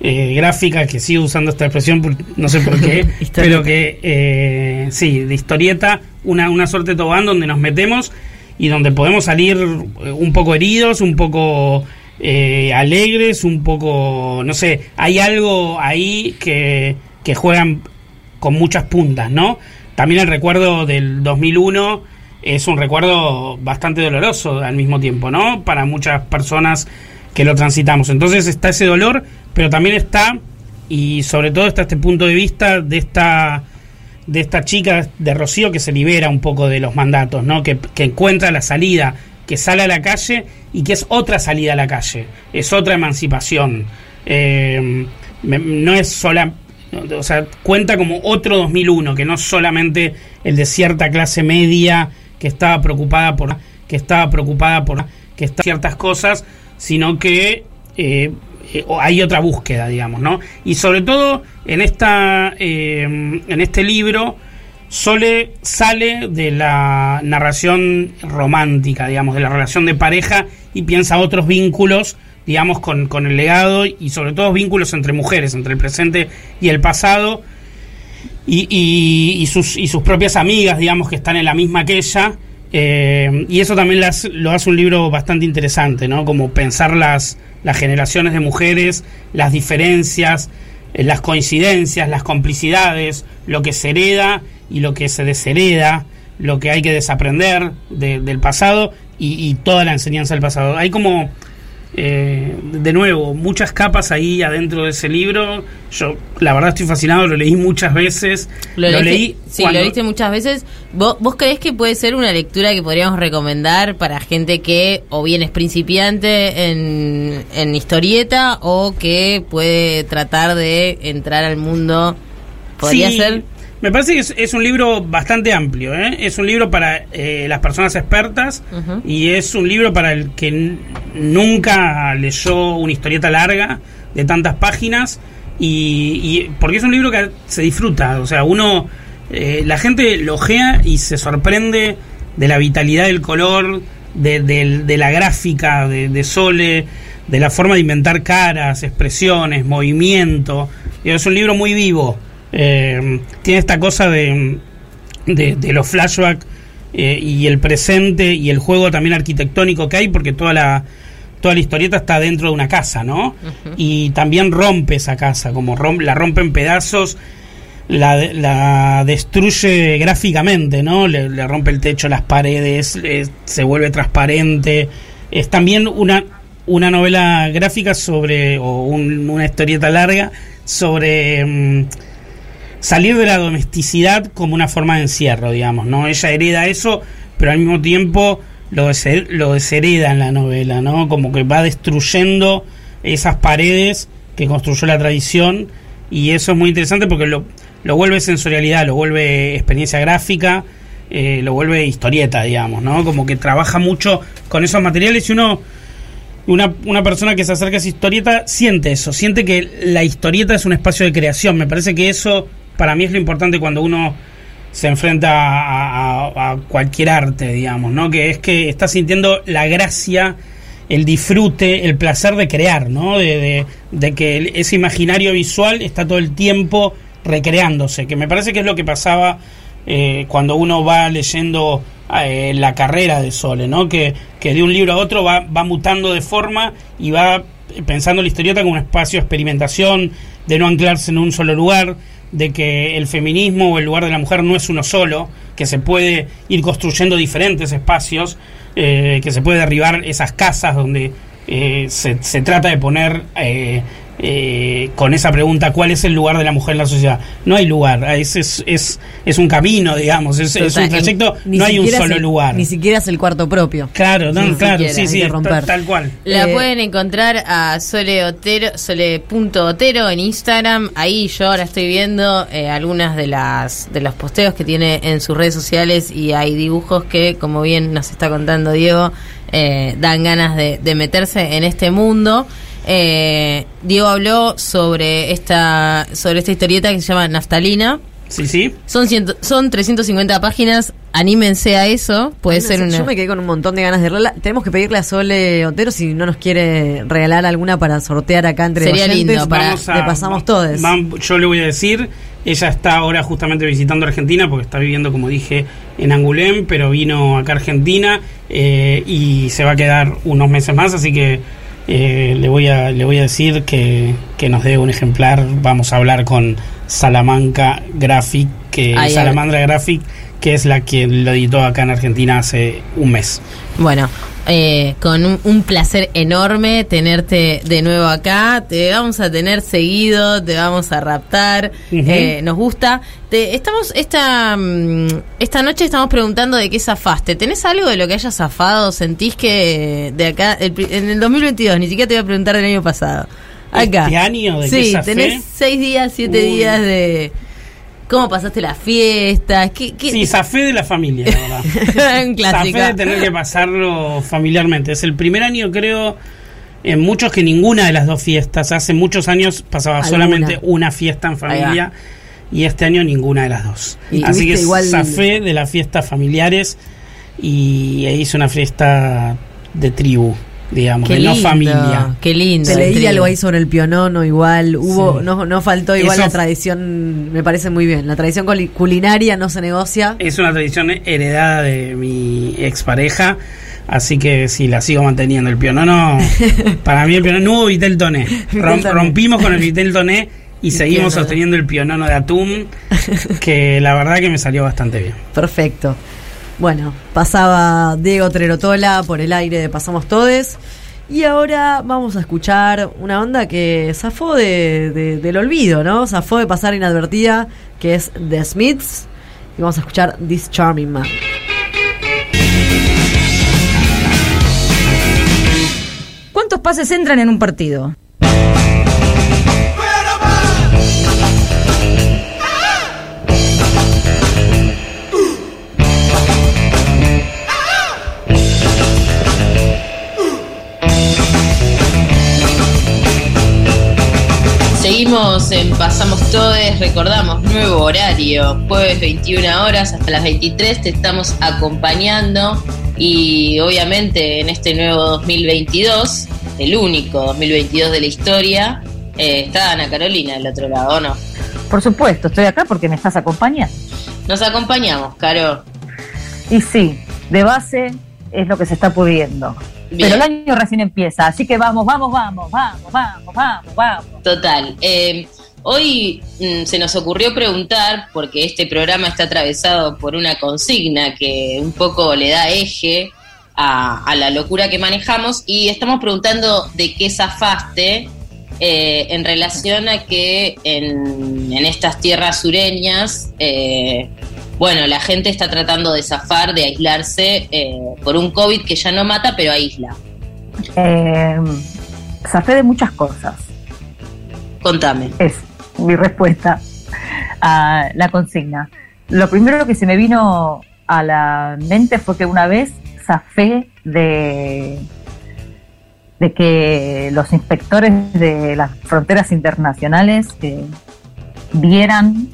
S19: eh, gráfica, que sigo usando esta expresión, no sé por qué, pero que eh, sí, de historieta, una, una suerte de tobogán donde nos metemos y donde podemos salir eh, un poco heridos, un poco eh, alegres, un poco, no sé, hay algo ahí que, que juegan con muchas puntas, ¿no? También el recuerdo del 2001 es un recuerdo bastante doloroso al mismo tiempo, ¿no? Para muchas personas que lo transitamos. Entonces está ese dolor, pero también está, y sobre todo está este punto de vista de esta de esta chica de Rocío que se libera un poco de los mandatos, ¿no? Que, encuentra la salida, que sale a la calle y que es otra salida a la calle, es otra emancipación. Eh, no es sola, o sea, cuenta como otro 2001, que no es solamente el de cierta clase media que estaba preocupada por que estaba preocupada por que está ciertas cosas, sino que eh, eh, hay otra búsqueda, digamos, ¿no? Y sobre todo en esta eh, en este libro Sole sale de la narración romántica, digamos, de la relación de pareja y piensa otros vínculos, digamos, con, con el legado y sobre todo vínculos entre mujeres, entre el presente y el pasado y, y- y sus, y sus propias amigas, digamos, que están en la misma que ella. eh, y eso también las- lo hace un libro bastante interesante, ¿no? Como pensar las, las generaciones de mujeres, las diferencias, eh, las coincidencias, las complicidades, lo que se hereda y lo que se deshereda, lo que hay que desaprender de- del pasado y, y toda la enseñanza del pasado. Hay como eh, de nuevo, muchas capas ahí adentro de ese libro. Yo, la verdad, estoy fascinado, lo leí muchas veces.
S3: Lo,
S19: leí
S3: sí,
S19: cuando-
S3: lo viste muchas veces. ¿Vos, ¿Vos creés que puede ser una lectura que podríamos recomendar para gente que o bien es principiante en, en historieta o que puede tratar de entrar al mundo? ¿Podría
S19: Sí,
S3: ser?
S19: Me parece que es, es un libro bastante amplio, ¿eh? Es un libro para eh, las personas expertas y es un libro para el que nunca leyó una historieta larga de tantas páginas y, y- porque es un libro que se disfruta, o sea, uno, eh, la gente lo ojea y se sorprende de la vitalidad del color, de, la gráfica de, de Sole, de la forma de inventar caras, expresiones, movimiento. Es un libro muy vivo. Eh, tiene esta cosa de, de, de los flashbacks eh, y el presente y el juego también arquitectónico que hay, porque toda la, toda la historieta está dentro de una casa, ¿no? Y también rompe esa casa, como rom- la rompe en pedazos, la, la destruye gráficamente, ¿no? Le, le rompe el techo, las paredes, eh, se vuelve transparente. Es también una, una novela gráfica sobre, o un- una historieta larga sobre mm, salir de la domesticidad como una forma de encierro, digamos, ¿no? Ella hereda eso, pero al mismo tiempo lo, desher- lo deshereda en la novela, ¿no? Como que va destruyendo esas paredes que construyó la tradición y eso es muy interesante porque lo, lo vuelve sensorialidad, lo vuelve experiencia gráfica, eh, lo vuelve historieta, digamos, ¿no? Como que trabaja mucho con esos materiales y uno una, una persona que se acerca a esa historieta siente eso, siente que la historieta es un espacio de creación. Me parece que eso para mí es lo importante cuando uno se enfrenta a, cualquier arte, digamos, ¿no? Que es que está sintiendo la gracia, el disfrute, el placer de crear, ¿no? De, que ese imaginario visual está todo el tiempo recreándose, que me parece que es lo que pasaba eh, cuando uno va leyendo eh, la carrera de Sole, ¿no? Que, que de un libro a otro va, va mutando de forma y va pensando la historieta como un espacio de experimentación, de no anclarse en un solo lugar, de que el feminismo o el lugar de la mujer no es uno solo, que se puede ir construyendo diferentes espacios, eh, que se puede derribar esas casas donde eh, se, se trata de poner eh, eh, con esa pregunta cuál es el lugar de la mujer en la sociedad. No hay lugar, es, es, es, es un camino, digamos, es, un trayecto, no hay un solo
S5: el-
S19: lugar.
S5: Ni siquiera es el cuarto propio.
S19: Claro, no,
S5: Ni
S19: claro,
S5: siquiera,
S19: sí, sí,
S5: romper.
S19: tal, tal cual.
S3: La
S5: Eh,
S3: pueden encontrar a Sole Otero, sole.otero en Instagram. Ahí yo ahora estoy viendo eh, algunas de las de los posteos que tiene en sus redes sociales y hay dibujos que, como bien nos está contando Diego, eh, dan ganas de, de meterse en este mundo. Eh, Diego habló sobre esta sobre esta historieta que se llama Naftalina.
S19: Sí, sí.
S3: Son, ciento- son 350 páginas. Anímense a eso. Puede ser una.
S5: Yo me quedé con un montón de ganas de leerla. Tenemos que pedirle a Sole Otero si no nos quiere regalar alguna para sortear acá entre
S3: Sería
S5: oyentes.
S3: lindo para-
S19: Vamos a-
S5: Le pasamos todos.
S19: yo le voy a decir, ella está ahora justamente visitando Argentina porque está viviendo, como dije, en Angulem, pero vino acá a Argentina eh, y se va a quedar unos meses más, así que eh, le voy a le voy a decir que, que nos dé un ejemplar. Vamos a hablar con Salamanca Graphic, que Salamandra Graphic, que es la que lo editó acá en Argentina hace un mes.
S3: Bueno, eh, con un, un placer enorme tenerte de nuevo acá. Te vamos a tener seguido, te vamos a raptar. Eh, nos gusta. Te, estamos esta mm, esta noche estamos preguntando de qué zafaste. ¿Tenés algo de lo que hayas zafado? ¿Sentís que de acá el en el 2022? Ni siquiera te voy a preguntar del año pasado. Acá.
S19: ¿Este año de qué
S3: Sí,
S19: zafé?
S3: tenés seis días, siete
S19: Uy.
S3: días de cómo pasaste las fiestas. ¿Qué, qué-
S19: Sí, zafé de la familia, la verdad.
S3: un.
S19: Zafé de tener que pasarlo familiarmente. Es el primer año, creo, en muchos que ninguna de las dos fiestas. Hace muchos años pasaba
S5: Alguna.
S19: solamente una fiesta en familia y este año ninguna de las dos.
S5: Y
S19: Así que
S5: igual-
S19: zafé de las fiestas familiares y hice una fiesta de tribu, digamos,
S3: Qué
S19: de no familia.
S3: Qué lindo.
S5: Te leí algo ahí sobre el pionono, igual. Hubo,
S19: Sí.
S5: no, no faltó igual
S19: Eso-
S5: la tradición, me parece muy bien. La tradición culi- culinaria no se negocia.
S19: Es una tradición heredada de mi expareja, así que sí, la sigo manteniendo. El pionono, para mí el pionono, no hubo vitel toné. Rom- rompimos con el vitel toné y seguimos sosteniendo el pionono de atún, que la verdad que me salió bastante bien.
S5: Perfecto. Bueno, pasaba Diego Trerotola por el aire de Pasamos Todes. Y ahora vamos a escuchar una banda que zafó de, de- del olvido, ¿no? Zafó de pasar inadvertida, que es The Smiths. Y vamos a escuchar This Charming Man.
S13: ¿Cuántos pases entran en un partido?
S3: En Pasamos Todes, recordamos nuevo horario, jueves 21 horas hasta las 23 te estamos acompañando y obviamente en este nuevo 2022, el único 2022 de la historia, eh, está Ana Carolina del otro lado, ¿o ¿no?
S13: Por supuesto, estoy acá porque me estás acompañando.
S3: Nos acompañamos, Caro.
S13: Y sí, de base es lo que se está pudiendo.
S3: Bien.
S13: Pero el año recién empieza, así que vamos, vamos, vamos, vamos, vamos, vamos, vamos.
S3: Total. Eh, hoy mm, se nos ocurrió preguntar, porque este programa está atravesado por una consigna que un poco le da eje a, a la locura que manejamos, y estamos preguntando de qué zafaste eh, en relación a que en, en estas tierras sureñas, eh, bueno, la gente está tratando de zafar, de aislarse eh, por un COVID que ya no mata, pero aísla.
S13: Eh, zafé de muchas cosas.
S3: Contame.
S13: Es mi respuesta a la consigna. Lo primero que se me vino a la mente fue que una vez zafé de, de que los inspectores de las fronteras internacionales eh, vieran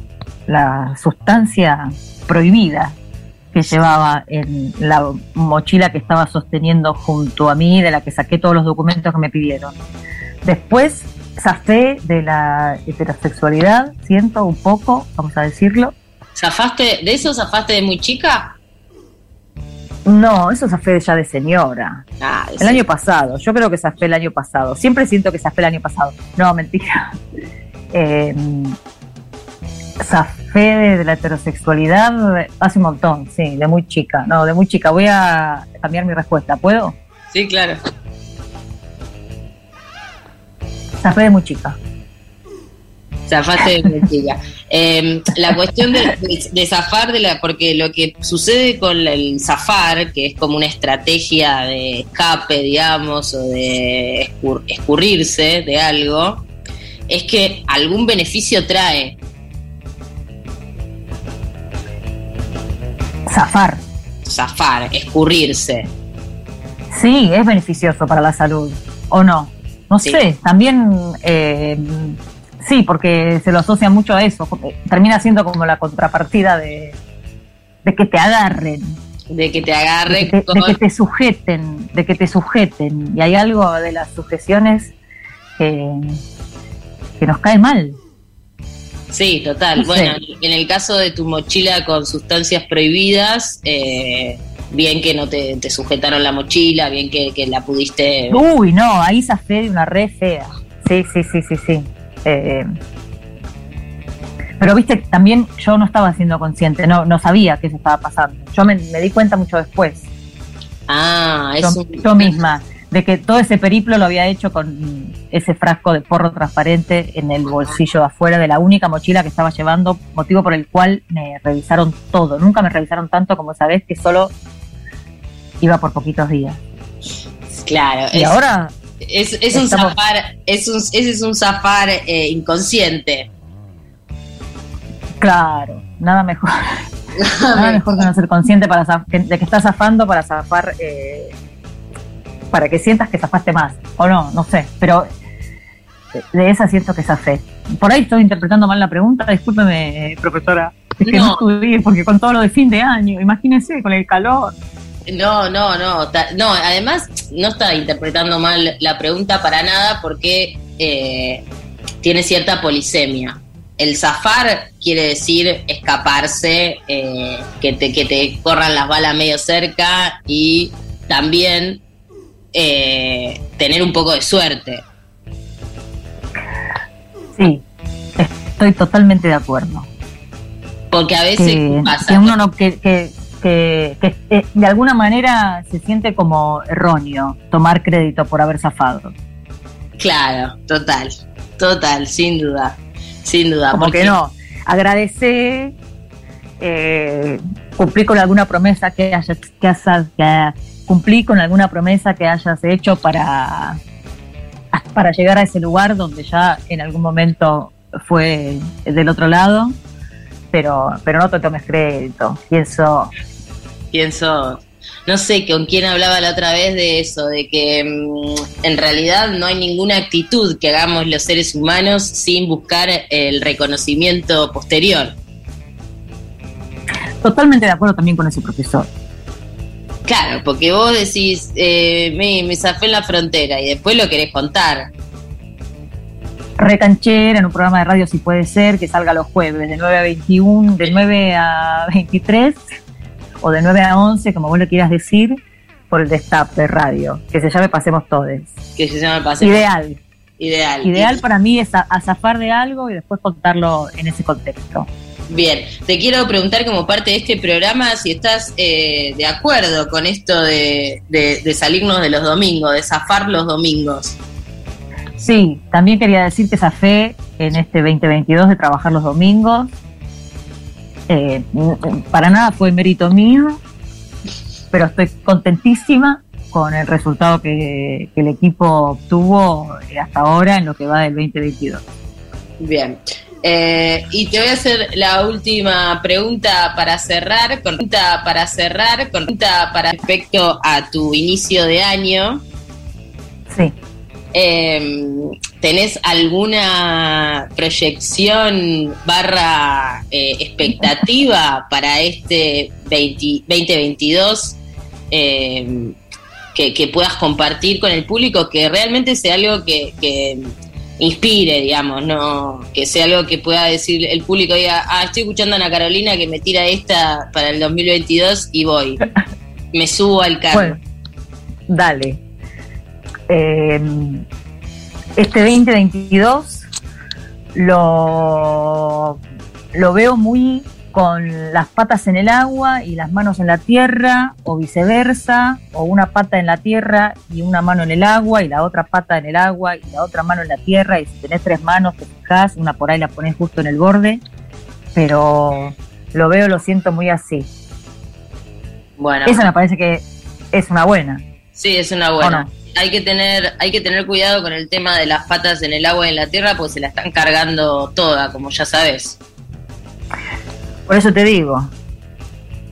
S13: la sustancia prohibida que llevaba en la mochila que estaba sosteniendo junto a mí, de la que saqué todos los documentos que me pidieron. Después zafé de la heterosexualidad, siento un poco, vamos a decirlo.
S3: ¿Zafaste, de eso zafaste de muy chica?
S13: No, eso zafé ya de señora.
S3: Ah,
S13: El año pasado, yo creo que zafé el año pasado. Siempre siento que zafé el año pasado. No, mentira. Eh, zafé de, de la heterosexualidad hace un montón, sí, de muy chica. No, de muy chica. Voy a cambiar mi respuesta, ¿puedo?
S3: Sí, claro.
S13: Zafé de muy chica.
S3: Zafaste de muy chica. Eh, la cuestión de, de- de zafar, de la, porque lo que sucede con el zafar, que es como una estrategia de escape, digamos, o de escur- escurrirse de algo, es que algún beneficio trae.
S13: Zafar.
S3: Zafar, escurrirse.
S13: Sí, es beneficioso para la salud, ¿o no? No
S3: Sí.
S13: sé, también eh, sí, porque se lo asocia mucho a eso. porque Termina siendo como la contrapartida de, de que te agarren,
S3: De que te
S13: de
S3: agarre
S13: que te,
S3: con-
S13: de que te sujeten, de que te sujeten. Y hay algo de las sujeciones que, que nos cae mal.
S3: Sí, total. Bueno, en el caso de tu mochila con sustancias prohibidas, eh, bien que no te, te sujetaron la mochila, bien que, que la pudiste...
S13: Uy, no, ahí zafé de una re fea. Sí, sí, sí, sí, sí. Eh, pero viste, también yo no estaba siendo consciente, no, no sabía que eso estaba pasando. Yo me, me di cuenta mucho después,
S3: Ah, es
S13: yo,
S3: un...
S13: yo misma, de que todo ese periplo lo había hecho con ese frasco de porro transparente en el bolsillo de afuera de la única mochila que estaba llevando, motivo por el cual me revisaron todo. Nunca me revisaron tanto como esa vez que solo iba por poquitos días.
S3: Claro.
S13: Y
S3: es,
S13: ahora
S3: Es, es un
S13: estamos-
S3: zafar, es un, ese es un zafar eh, inconsciente.
S13: Claro, nada mejor. nada mejor que no ser consciente para de que estás zafando para zafar, eh, para que sientas que zafaste más. O no, no sé. Pero de- esa siento que zafé. Por ahí estoy interpretando mal la pregunta. Discúlpeme, eh, profesora. Es que no.
S3: No.
S13: estudié porque con todo lo de fin de año, imagínense con el calor.
S3: No, no, no. no, además no está interpretando mal la pregunta para nada porque eh, tiene cierta polisemia. El zafar quiere decir escaparse, eh, que, te, que te corran las balas medio cerca y también eh, tener un poco de suerte.
S13: Sí, estoy totalmente de acuerdo.
S3: Porque a veces
S13: que,
S3: pasa.
S13: que uno no que, que que, eh, de alguna manera se siente como erróneo tomar crédito por haber zafado.
S3: Claro, total, total, sin duda, sin duda.
S13: Como
S3: porque-
S13: que no. Agradecer, eh, cumplir con alguna promesa que hayas, que hayas- que cumplir con alguna promesa que hayas hecho para, para llegar a ese lugar donde ya en algún momento fue del otro lado, pero, pero no te tomes crédito. Pienso,
S3: pienso, no sé con quién hablaba la otra vez de eso, de que mm, en realidad no hay ninguna actitud que hagamos los seres humanos sin buscar el reconocimiento posterior.
S13: totalmente de acuerdo también con ese profesor.
S3: Claro, porque vos decís, eh, me, me zafé en la frontera y después lo querés contar.
S13: recanchera en un programa de radio si puede ser, que salga los jueves de 9 a 21, de 9 a 23 o de 9 a 11, como vos le quieras decir, por el destape radio, que se llame Pasemos Todes.
S3: Que se llama Pasemos.
S13: Ideal.
S3: Ideal.
S13: Ideal para mí es a, a zafar de algo y después contarlo en ese contexto.
S3: Bien, te quiero preguntar como parte de este programa si estás eh, de acuerdo con esto de, de- de salirnos de los domingos, de zafar los domingos.
S13: Sí, también quería decir que zafé en este 2022 de trabajar los domingos. Eh, para nada fue mérito mío, pero estoy contentísima con el resultado que, que el equipo obtuvo eh, hasta ahora en lo que va del 2022.
S3: Bien. Eh, y te voy a hacer la última pregunta para cerrar, con pregunta para cerrar, con pregunta para respecto a tu inicio de año.
S13: Sí.
S3: Eh, ¿Tenés alguna proyección barra eh, expectativa para este 20 2022 eh, que, que puedas compartir con el público? Que realmente sea algo que, que inspire, digamos, no que sea algo que pueda decir el público, diga, ah, estoy escuchando a Ana Carolina que me tira esta para el 2022 y voy. Me subo al carro.
S13: Bueno, dale. Eh, este 2022 lo, lo veo muy con las patas en el agua y las manos en la tierra, o viceversa, o una pata en la tierra y una mano en el agua, y la otra pata en el agua y la otra mano en la tierra, y si tenés tres manos te fijás, una por ahí la pones justo en el borde, pero lo veo, lo siento muy así.
S3: Bueno.
S13: Esa me parece que es una buena.
S3: Sí, es una buena. Hay que tener, hay que tener cuidado con el tema de las patas en el agua y en la tierra, pues se la están cargando toda, como ya sabes.
S13: Por eso te digo,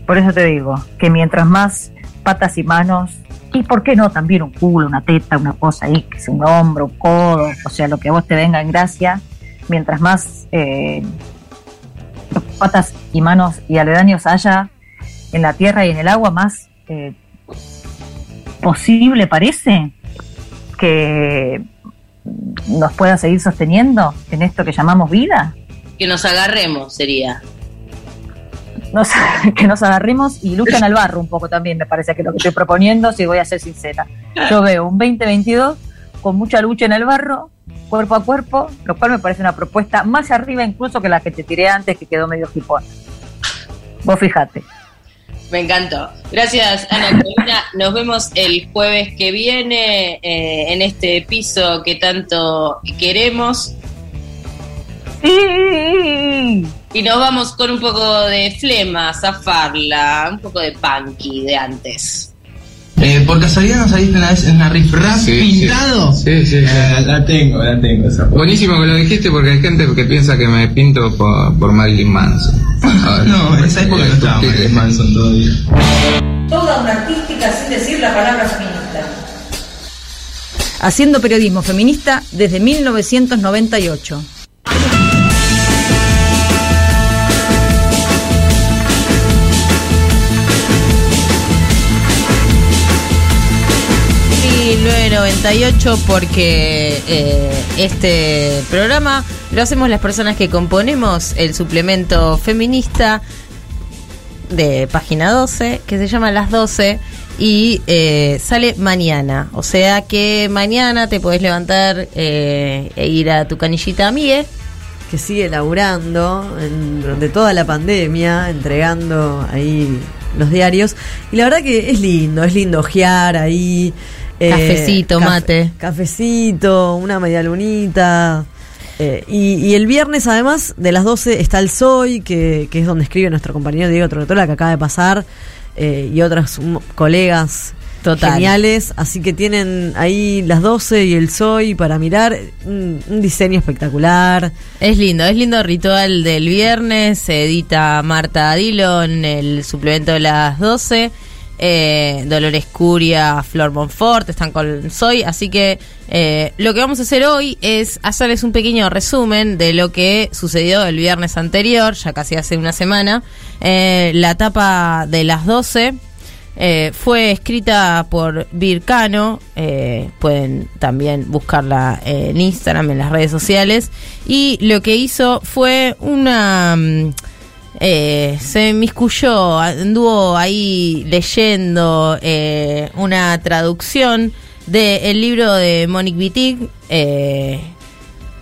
S13: por eso te digo, que mientras más patas y manos, y por qué no también un culo, una teta, una cosa ahí, un hombro, un codo, o sea, lo que a vos te venga en gracia, mientras más eh, patas y manos y aledaños haya en la tierra y en el agua, más eh, posible parece que nos pueda seguir sosteniendo en esto que llamamos vida.
S3: Que nos agarremos sería.
S13: Nos, que nos agarremos y luchan al barro un poco también, me parece que es lo que estoy proponiendo, si voy a ser sincera. Yo veo un 2022 con mucha lucha en el barro, cuerpo a cuerpo, lo cual me parece una propuesta más arriba incluso que la que te tiré antes, que quedó medio hipón. Vos fijate.
S3: Me encantó. Gracias, Ana Carolina. Nos vemos el jueves que viene eh, en este piso que tanto queremos. Y nos vamos con un poco de flema, zafarla, un poco de punky de antes.
S20: Eh, ¿Por casualidad no saliste una vez en una riff rap
S21: Sí,
S20: pintado?
S21: Sí, sí, sí.
S20: Eh, la tengo, la tengo esa.
S21: Buenísimo que lo dijiste porque hay gente que piensa que me pinto por, por Marilyn Manson. Ver,
S20: No, en esa época no estaba Marilyn Manson todavía.
S4: Toda una artística sin decir la palabra feminista. Haciendo periodismo feminista desde 1998.
S3: Y 998 porque eh, este programa lo hacemos las personas que componemos el suplemento feminista de página 12 que se llama Las 12 y eh, sale mañana. O sea que mañana te podés levantar eh, e ir a tu canillita amigue.
S5: que sigue laburando durante toda la pandemia, entregando ahí los diarios. Y la verdad que es lindo, es lindo ojear ahí. Eh,
S3: Cafecito,
S5: caf-
S3: mate.
S5: Cafecito, una media lunita. Eh, y, y el viernes, además, de las 12 está el Soy, que, que es donde escribe nuestro compañero Diego Trotola, que acaba de pasar, eh, y otros mm, colegas
S3: Total.
S5: geniales. Así que tienen ahí las 12 y el Soy para mirar. Un, un diseño espectacular.
S3: Es lindo, es lindo ritual del viernes. Se edita Marta Dillon, el suplemento de las 12. Eh, Dolores Curia, Flor Monfort están con Soy. Así que eh, lo que vamos a hacer hoy es hacerles un pequeño resumen de lo que sucedió el viernes anterior, ya casi hace una semana. Eh, la etapa de las 12. Eh, fue escrita por Vircano, eh, pueden también buscarla en Instagram, en las redes sociales, y lo que hizo fue una... mm, eh, se miscuyó, anduvo ahí leyendo eh, una traducción del libro de Monique Wittig, eh,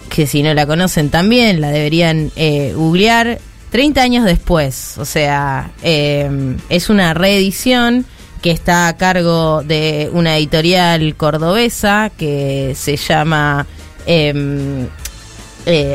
S3: que si no la conocen también la deberían googlear. 30 años después, o sea, es una reedición que está a cargo de una editorial cordobesa que se llama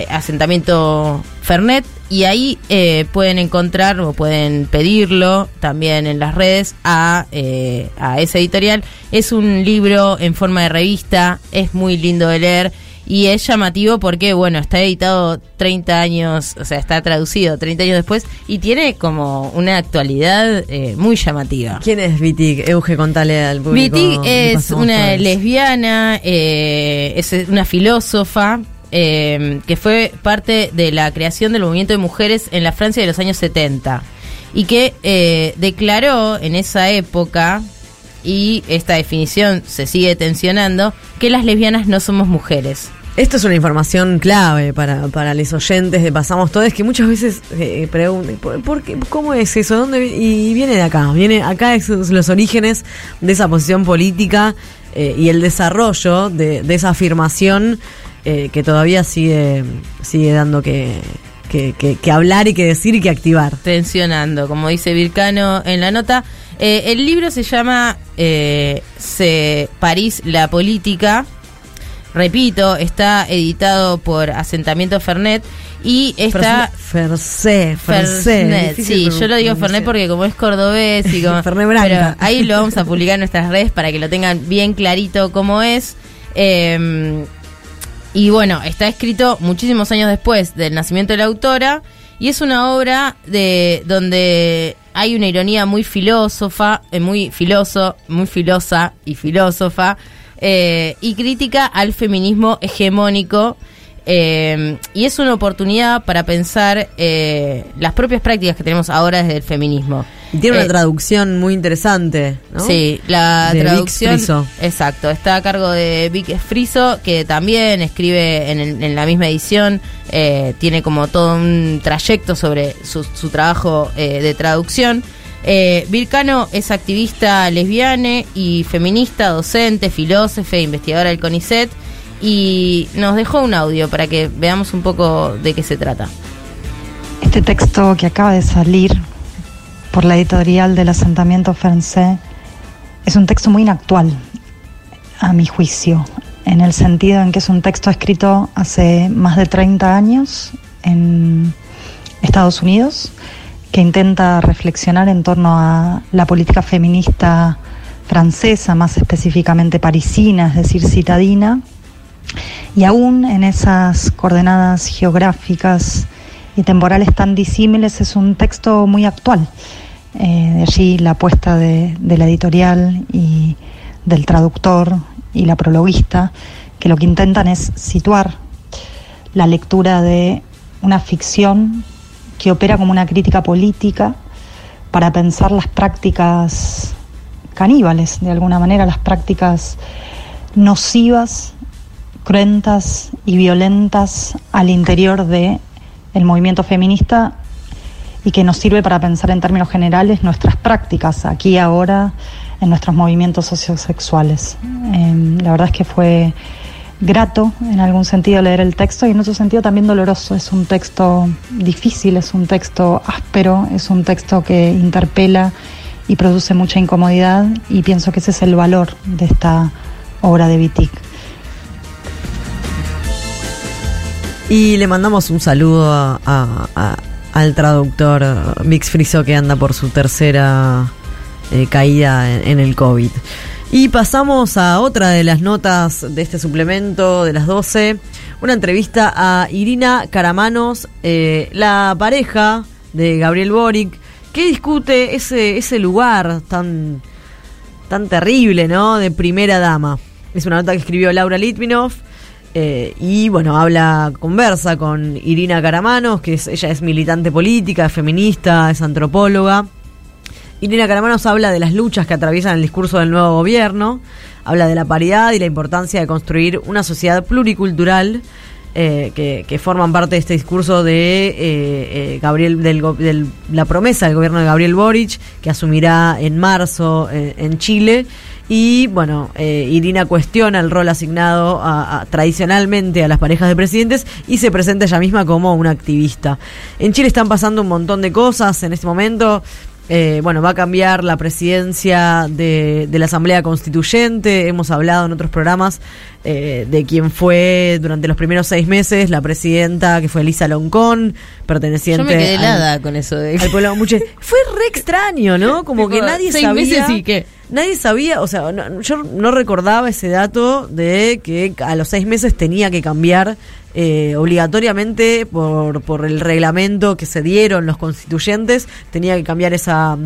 S3: Asentamiento Fernet y ahí eh, pueden encontrar o pueden pedirlo también en las redes a, eh, a esa editorial. Es un libro en forma de revista, es muy lindo de leer y es llamativo porque, bueno, está editado 30 años, o sea, está traducido 30 años después y tiene como una actualidad eh, muy llamativa.
S5: ¿Quién es Vitig? Euge, contale al público.
S3: Vitig es una lesbiana, eh, es una filósofa eh, que fue parte de la creación del movimiento de mujeres en la Francia de los años 70 y que eh, declaró en esa época, y esta definición se sigue tensionando, que las lesbianas no somos mujeres.
S5: Esto es una información clave para, para los oyentes de Pasamos Todes que muchas veces eh, preguntan, ¿por, qué? ¿cómo es eso? ¿Dónde vi-?" y viene de acá, viene acá es los orígenes de esa posición política eh, y el desarrollo de, de esa afirmación eh, que todavía sigue, sigue dando que, que, que- que hablar y que decir y que activar.
S3: tensionando, como dice Vircano en la nota. Eh, el libro se llama eh, se, París, la política. Repito, está editado por Asentamiento Fernet y está...
S5: Fercé.
S3: Fernet, sí, yo lo digo. Fernet porque como es cordobés y como...
S5: Fernet Branca.
S3: Pero ahí lo vamos a publicar en nuestras redes para que lo tengan bien clarito cómo es. Eh, y bueno, está escrito muchísimos años después del nacimiento de la autora y es una obra de donde hay una ironía muy filósofa, eh, muy filoso, muy filosa y filósofa eh, y crítica al feminismo hegemónico eh, y es una oportunidad para pensar eh, las propias prácticas que tenemos ahora desde el feminismo.
S5: Y tiene
S3: Eh,
S5: una traducción muy interesante, ¿no?
S3: Sí, la
S5: De Vic
S3: traducción.
S5: Friso.
S3: Exacto, está a cargo de Vic Friso, que también escribe en, el- en la misma edición. eh, tiene como todo un trayecto sobre su, su trabajo eh, de traducción. Eh, Vircano es activista lesbiana y feminista, docente, filósofa, investigadora del CONICET. Y nos dejó un audio para que veamos un poco de qué se trata.
S22: Este texto que acaba de salir por la editorial del asentamiento francés es un texto muy inactual, a mi juicio, en el sentido en que es un texto escrito hace más de 30 años en Estados Unidos, que intenta reflexionar en torno a la política feminista francesa, más específicamente parisina, es decir, citadina, y aún en esas coordenadas geográficas y temporales tan disímiles es un texto muy actual. Eh, de allí la apuesta de, de la editorial y del traductor y la prologuista, que lo que intentan es situar la lectura de una ficción que opera como una crítica política para pensar las prácticas caníbales, de alguna manera, las prácticas nocivas, cruentas y violentas al interior de el movimiento feminista y que nos sirve para pensar en términos generales nuestras prácticas aquí ahora en nuestros movimientos sociosexuales. Eh, la verdad es que fue grato en algún sentido leer el texto y en otro sentido también doloroso. Es un texto difícil, es un texto áspero, es un texto que interpela y produce mucha incomodidad y pienso que ese es el valor de esta obra de Wittig.
S5: Y le mandamos un saludo al traductor Mix Friso que anda por su tercera eh, caída en, en el COVID. Y pasamos a otra de las notas de este suplemento de las 12. Una entrevista a Irina Caramanos, eh, la pareja de Gabriel Boric, que discute ese, ese lugar tan, tan terrible, ¿no? De primera dama. Es una nota que escribió Laura Litvinov. Eh, y bueno, habla, conversa con Irina Caramanos, que es, ella es militante política, feminista, es antropóloga. Irina Caramanos habla de las luchas que atraviesan el discurso del nuevo gobierno, habla de la paridad y la importancia de construir una sociedad pluricultural eh, que, forman parte de este discurso de eh, eh, Gabriel del, del- la promesa del gobierno de Gabriel Boric que asumirá en marzo eh, en Chile y bueno eh, Irina cuestiona el rol asignado a- a- tradicionalmente a las parejas de presidentes y se presenta ella misma como una activista en Chile están pasando un montón de cosas en este momento eh, bueno, va a cambiar la presidencia de, de la Asamblea Constituyente. Hemos hablado en otros programas eh, de quién fue durante los primeros seis meses la presidenta, que fue Elisa Loncón, perteneciente
S3: Yo me quedé
S5: al-
S3: helada con eso de
S5: al pueblo. Fue re extraño, ¿no? Como
S3: Tipo,
S5: que nadie
S3: seis
S5: sabía.
S3: meses y qué.
S5: Nadie sabía, o sea, no- yo no recordaba ese dato de que a los seis meses tenía que cambiar eh, obligatoriamente por, por el reglamento que se dieron los constituyentes, tenía que cambiar esa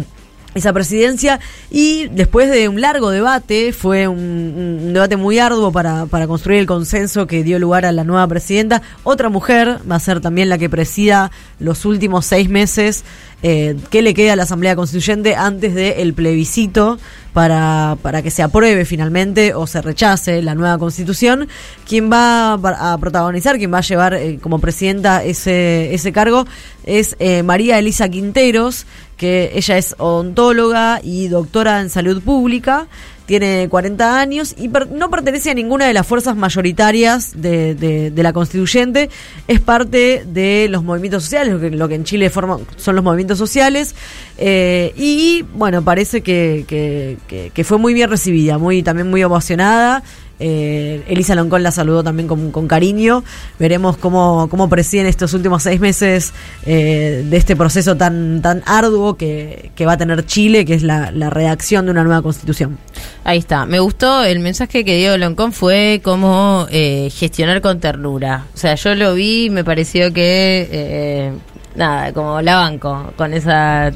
S5: esa presidencia y después de un largo debate, fue un, debate muy arduo para, para construir el consenso que dio lugar a la nueva presidenta. Otra mujer va a ser también la que presida los últimos seis meses eh, que le queda a la Asamblea Constituyente antes del plebiscito para, para que se apruebe finalmente o se rechace la nueva constitución. Quien va a protagonizar, quien va a llevar eh, como presidenta ese, ese cargo es eh, María Elisa Quinteros, que ella es odontóloga y doctora en salud pública. Tiene 40 años y per- no pertenece a ninguna de las fuerzas mayoritarias de, la constituyente. Es parte de los movimientos sociales, lo que, en Chile forman, son los movimientos sociales. Eh, y bueno, parece que, que- fue muy bien recibida, muy también muy ovacionada. Eh, Elisa Loncón la saludó también con, cariño. Veremos cómo, cómo presiden estos últimos seis meses eh, de este proceso tan, tan arduo que, que va a tener Chile, que es la, redacción de una nueva constitución.
S3: Ahí está. Me gustó el mensaje que dio Loncón fue cómo eh, gestionar con ternura. O sea, yo lo vi, me pareció que nada, como la banco con esa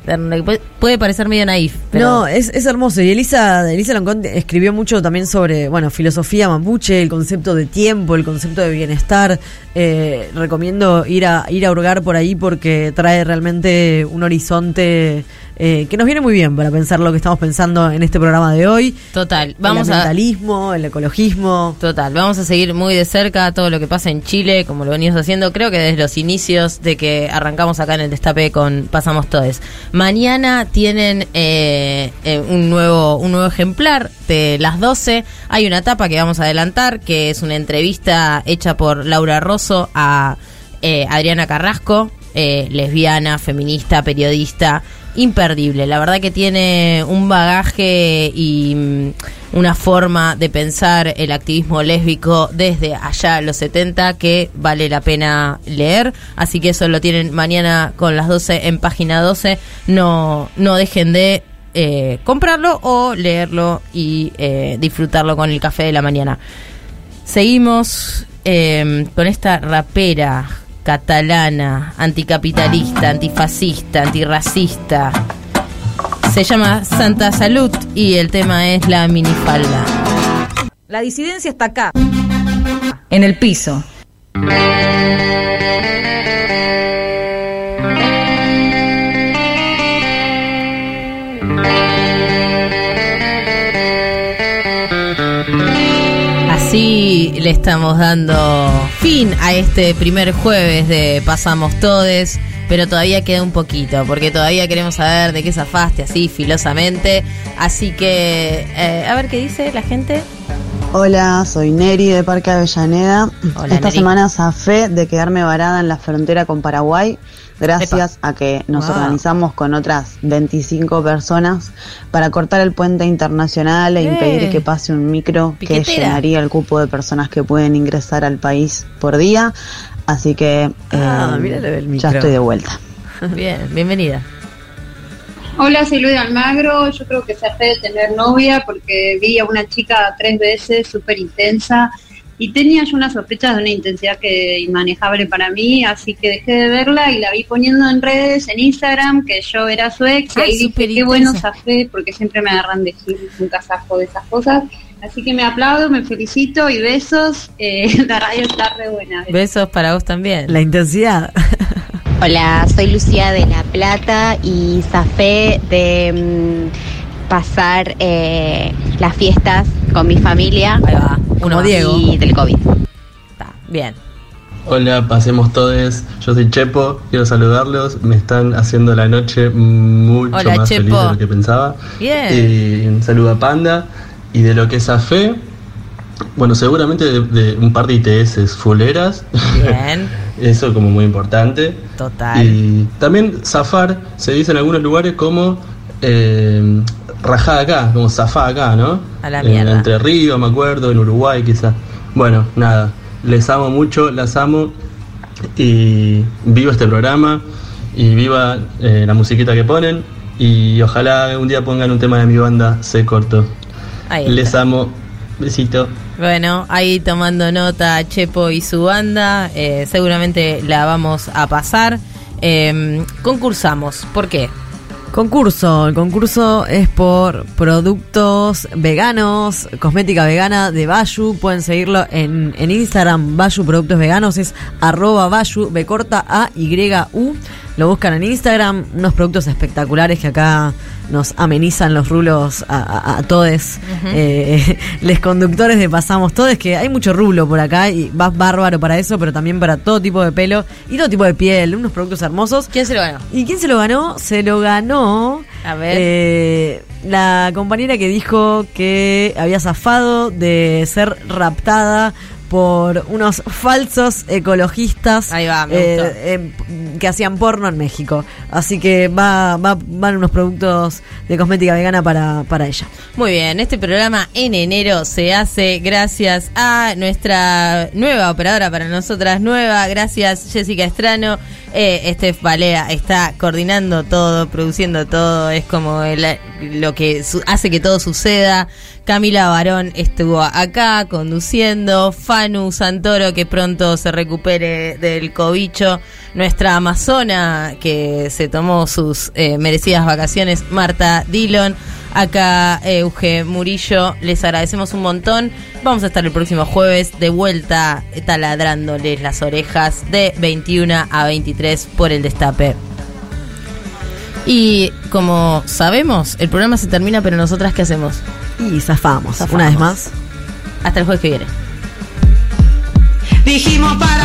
S3: puede parecer medio naif, pero
S5: No, es, es hermoso. Y Elisa, Elisa Loncón escribió mucho también sobre, bueno, filosofía mapuche, el concepto de tiempo, el concepto de bienestar. Eh, recomiendo ir a, ir a hurgar por ahí porque trae realmente un horizonte eh, que nos viene muy bien para pensar lo que estamos pensando en este programa de hoy.
S3: Total, vamos
S5: el
S3: a-
S5: ambientalismo, el ecologismo.
S3: Total, vamos a seguir muy de cerca todo lo que pasa en Chile, como lo venimos haciendo, creo que desde los inicios de que arrancamos acá en el Destape con Pasamos Todes. Mañana tienen eh, eh, un, nuevo, un nuevo ejemplar de las 12. Hay una etapa que vamos a adelantar, que es una entrevista hecha por Laura Rosso a eh, Adriana Carrasco, eh, lesbiana, feminista, periodista, imperdible. La verdad que tiene un bagaje y mm, una forma de pensar el activismo lésbico desde allá los 70 que vale la pena leer. Así que eso lo tienen mañana con las 12 en página 12. No, no dejen de eh, comprarlo o leerlo y eh, disfrutarlo con el café de la mañana. Seguimos eh, con esta rapera catalana, anticapitalista, antifascista, antirracista. Se llama Santa Salud y el tema es la minifalda.
S23: La disidencia está acá, en el piso.
S3: Así le estamos dando fin a este primer jueves de Pasamos Todes, pero todavía queda un poquito, porque todavía queremos saber de qué zafaste así filosamente. Así que, eh, a ver qué dice la gente.
S24: Hola, soy Neri de Parque Avellaneda.
S3: Hola,
S24: Esta
S3: Neri.
S24: semana zafé de quedarme varada en la frontera con Paraguay gracias a que nos
S3: Wow.
S24: organizamos con otras 25 personas para cortar el puente internacional e
S3: Eh.
S24: impedir que pase un micro que llenaría el cupo de personas que pueden ingresar al país por día. Así que
S5: Ah,
S24: eh,
S5: del
S24: ya estoy de vuelta.
S3: Bien, bienvenida.
S25: Hola, soy Luis Almagro. Yo creo que se hace de tener novia porque vi a una chica tres veces súper intensa y tenía yo unas sospechas de una intensidad que inmanejable para mí, así que dejé de verla y la vi poniendo en redes, en Instagram, que yo era su ex y
S3: Ay,
S25: ahí dije,
S3: súper
S25: qué bueno
S3: intensa.
S25: zafé porque siempre me agarran de gil, nunca zafo de esas cosas. Así que me aplaudo, me felicito y besos. Eh, la radio está re buena.
S3: Besos para vos también.
S5: La intensidad.
S26: Hola, soy Lucía de La Plata y zafé de mm, pasar eh, las fiestas con mi familia.
S3: Ahí va, uno
S5: Diego.
S26: Y del COVID.
S3: Bien.
S27: Hola, pasemos todos. Yo soy Chepo, quiero saludarlos. Me están haciendo la noche mucho
S3: Hola,
S27: más feliz
S3: Chepo.
S27: de lo que pensaba.
S3: Bien.
S27: Y un saludo a Panda. Y de lo que fe, bueno, seguramente de, de un par de ITS fuleras.
S3: Bien.
S27: Eso como muy importante.
S3: Total.
S27: Y también zafar se dice en algunos lugares como eh, rajá acá, como zafá acá, ¿no?
S3: A la
S27: En
S3: mierda.
S27: Entre Ríos, me acuerdo, en Uruguay quizá. Bueno, nada, les amo mucho, las amo y viva este programa y viva eh, la musiquita que ponen y ojalá un día pongan un tema de mi banda, Se Corto.
S3: Ahí.
S27: Les amo, besito.
S3: Bueno, ahí tomando nota Chepo y su banda, eh, seguramente la vamos a pasar. Eh, concursamos, ¿por qué?
S5: Concurso, el concurso es por productos veganos, cosmética vegana de Bayu, pueden seguirlo en, en Instagram, Bayu Productos Veganos, es arroba Bayu, B corta A Y U, lo buscan en Instagram, unos productos espectaculares que acá nos amenizan los rulos a, a, a todes, eh, les conductores de Pasamos Todes, que hay mucho rulo por acá y va bárbaro para eso, pero también para todo tipo de pelo y todo tipo de piel, unos productos hermosos.
S3: ¿Quién se lo ganó?
S5: ¿Y quién se lo ganó? Se lo ganó
S3: A ver.
S5: eh, la compañera que dijo que había zafado de ser raptada por unos falsos ecologistas
S3: Ahí va, me
S5: eh, eh, que hacían porno en México. Así que va, va- van unos productos de cosmética vegana para, para ella.
S3: Muy bien, este programa en enero se hace gracias a nuestra nueva operadora para nosotras, nueva, gracias Jessica Estrano. Eh, Steph Balea está coordinando todo, produciendo todo, es como el- lo que su- hace que todo suceda. Camila Barón estuvo acá conduciendo, Fanu Santoro que pronto se recupere del cobicho, nuestra amazona que se tomó sus eh, merecidas vacaciones, Marta Dillon, acá eh, Euge Murillo, les agradecemos un montón. Vamos a estar el próximo jueves de vuelta eh, taladrándoles las orejas de 21 a 23 por el destape. Y como sabemos, el programa se termina, pero nosotras ¿qué hacemos?
S5: Y zafamos,
S3: Zafamos.
S5: una vez más.
S3: Hasta el jueves que viene.
S28: Dijimos para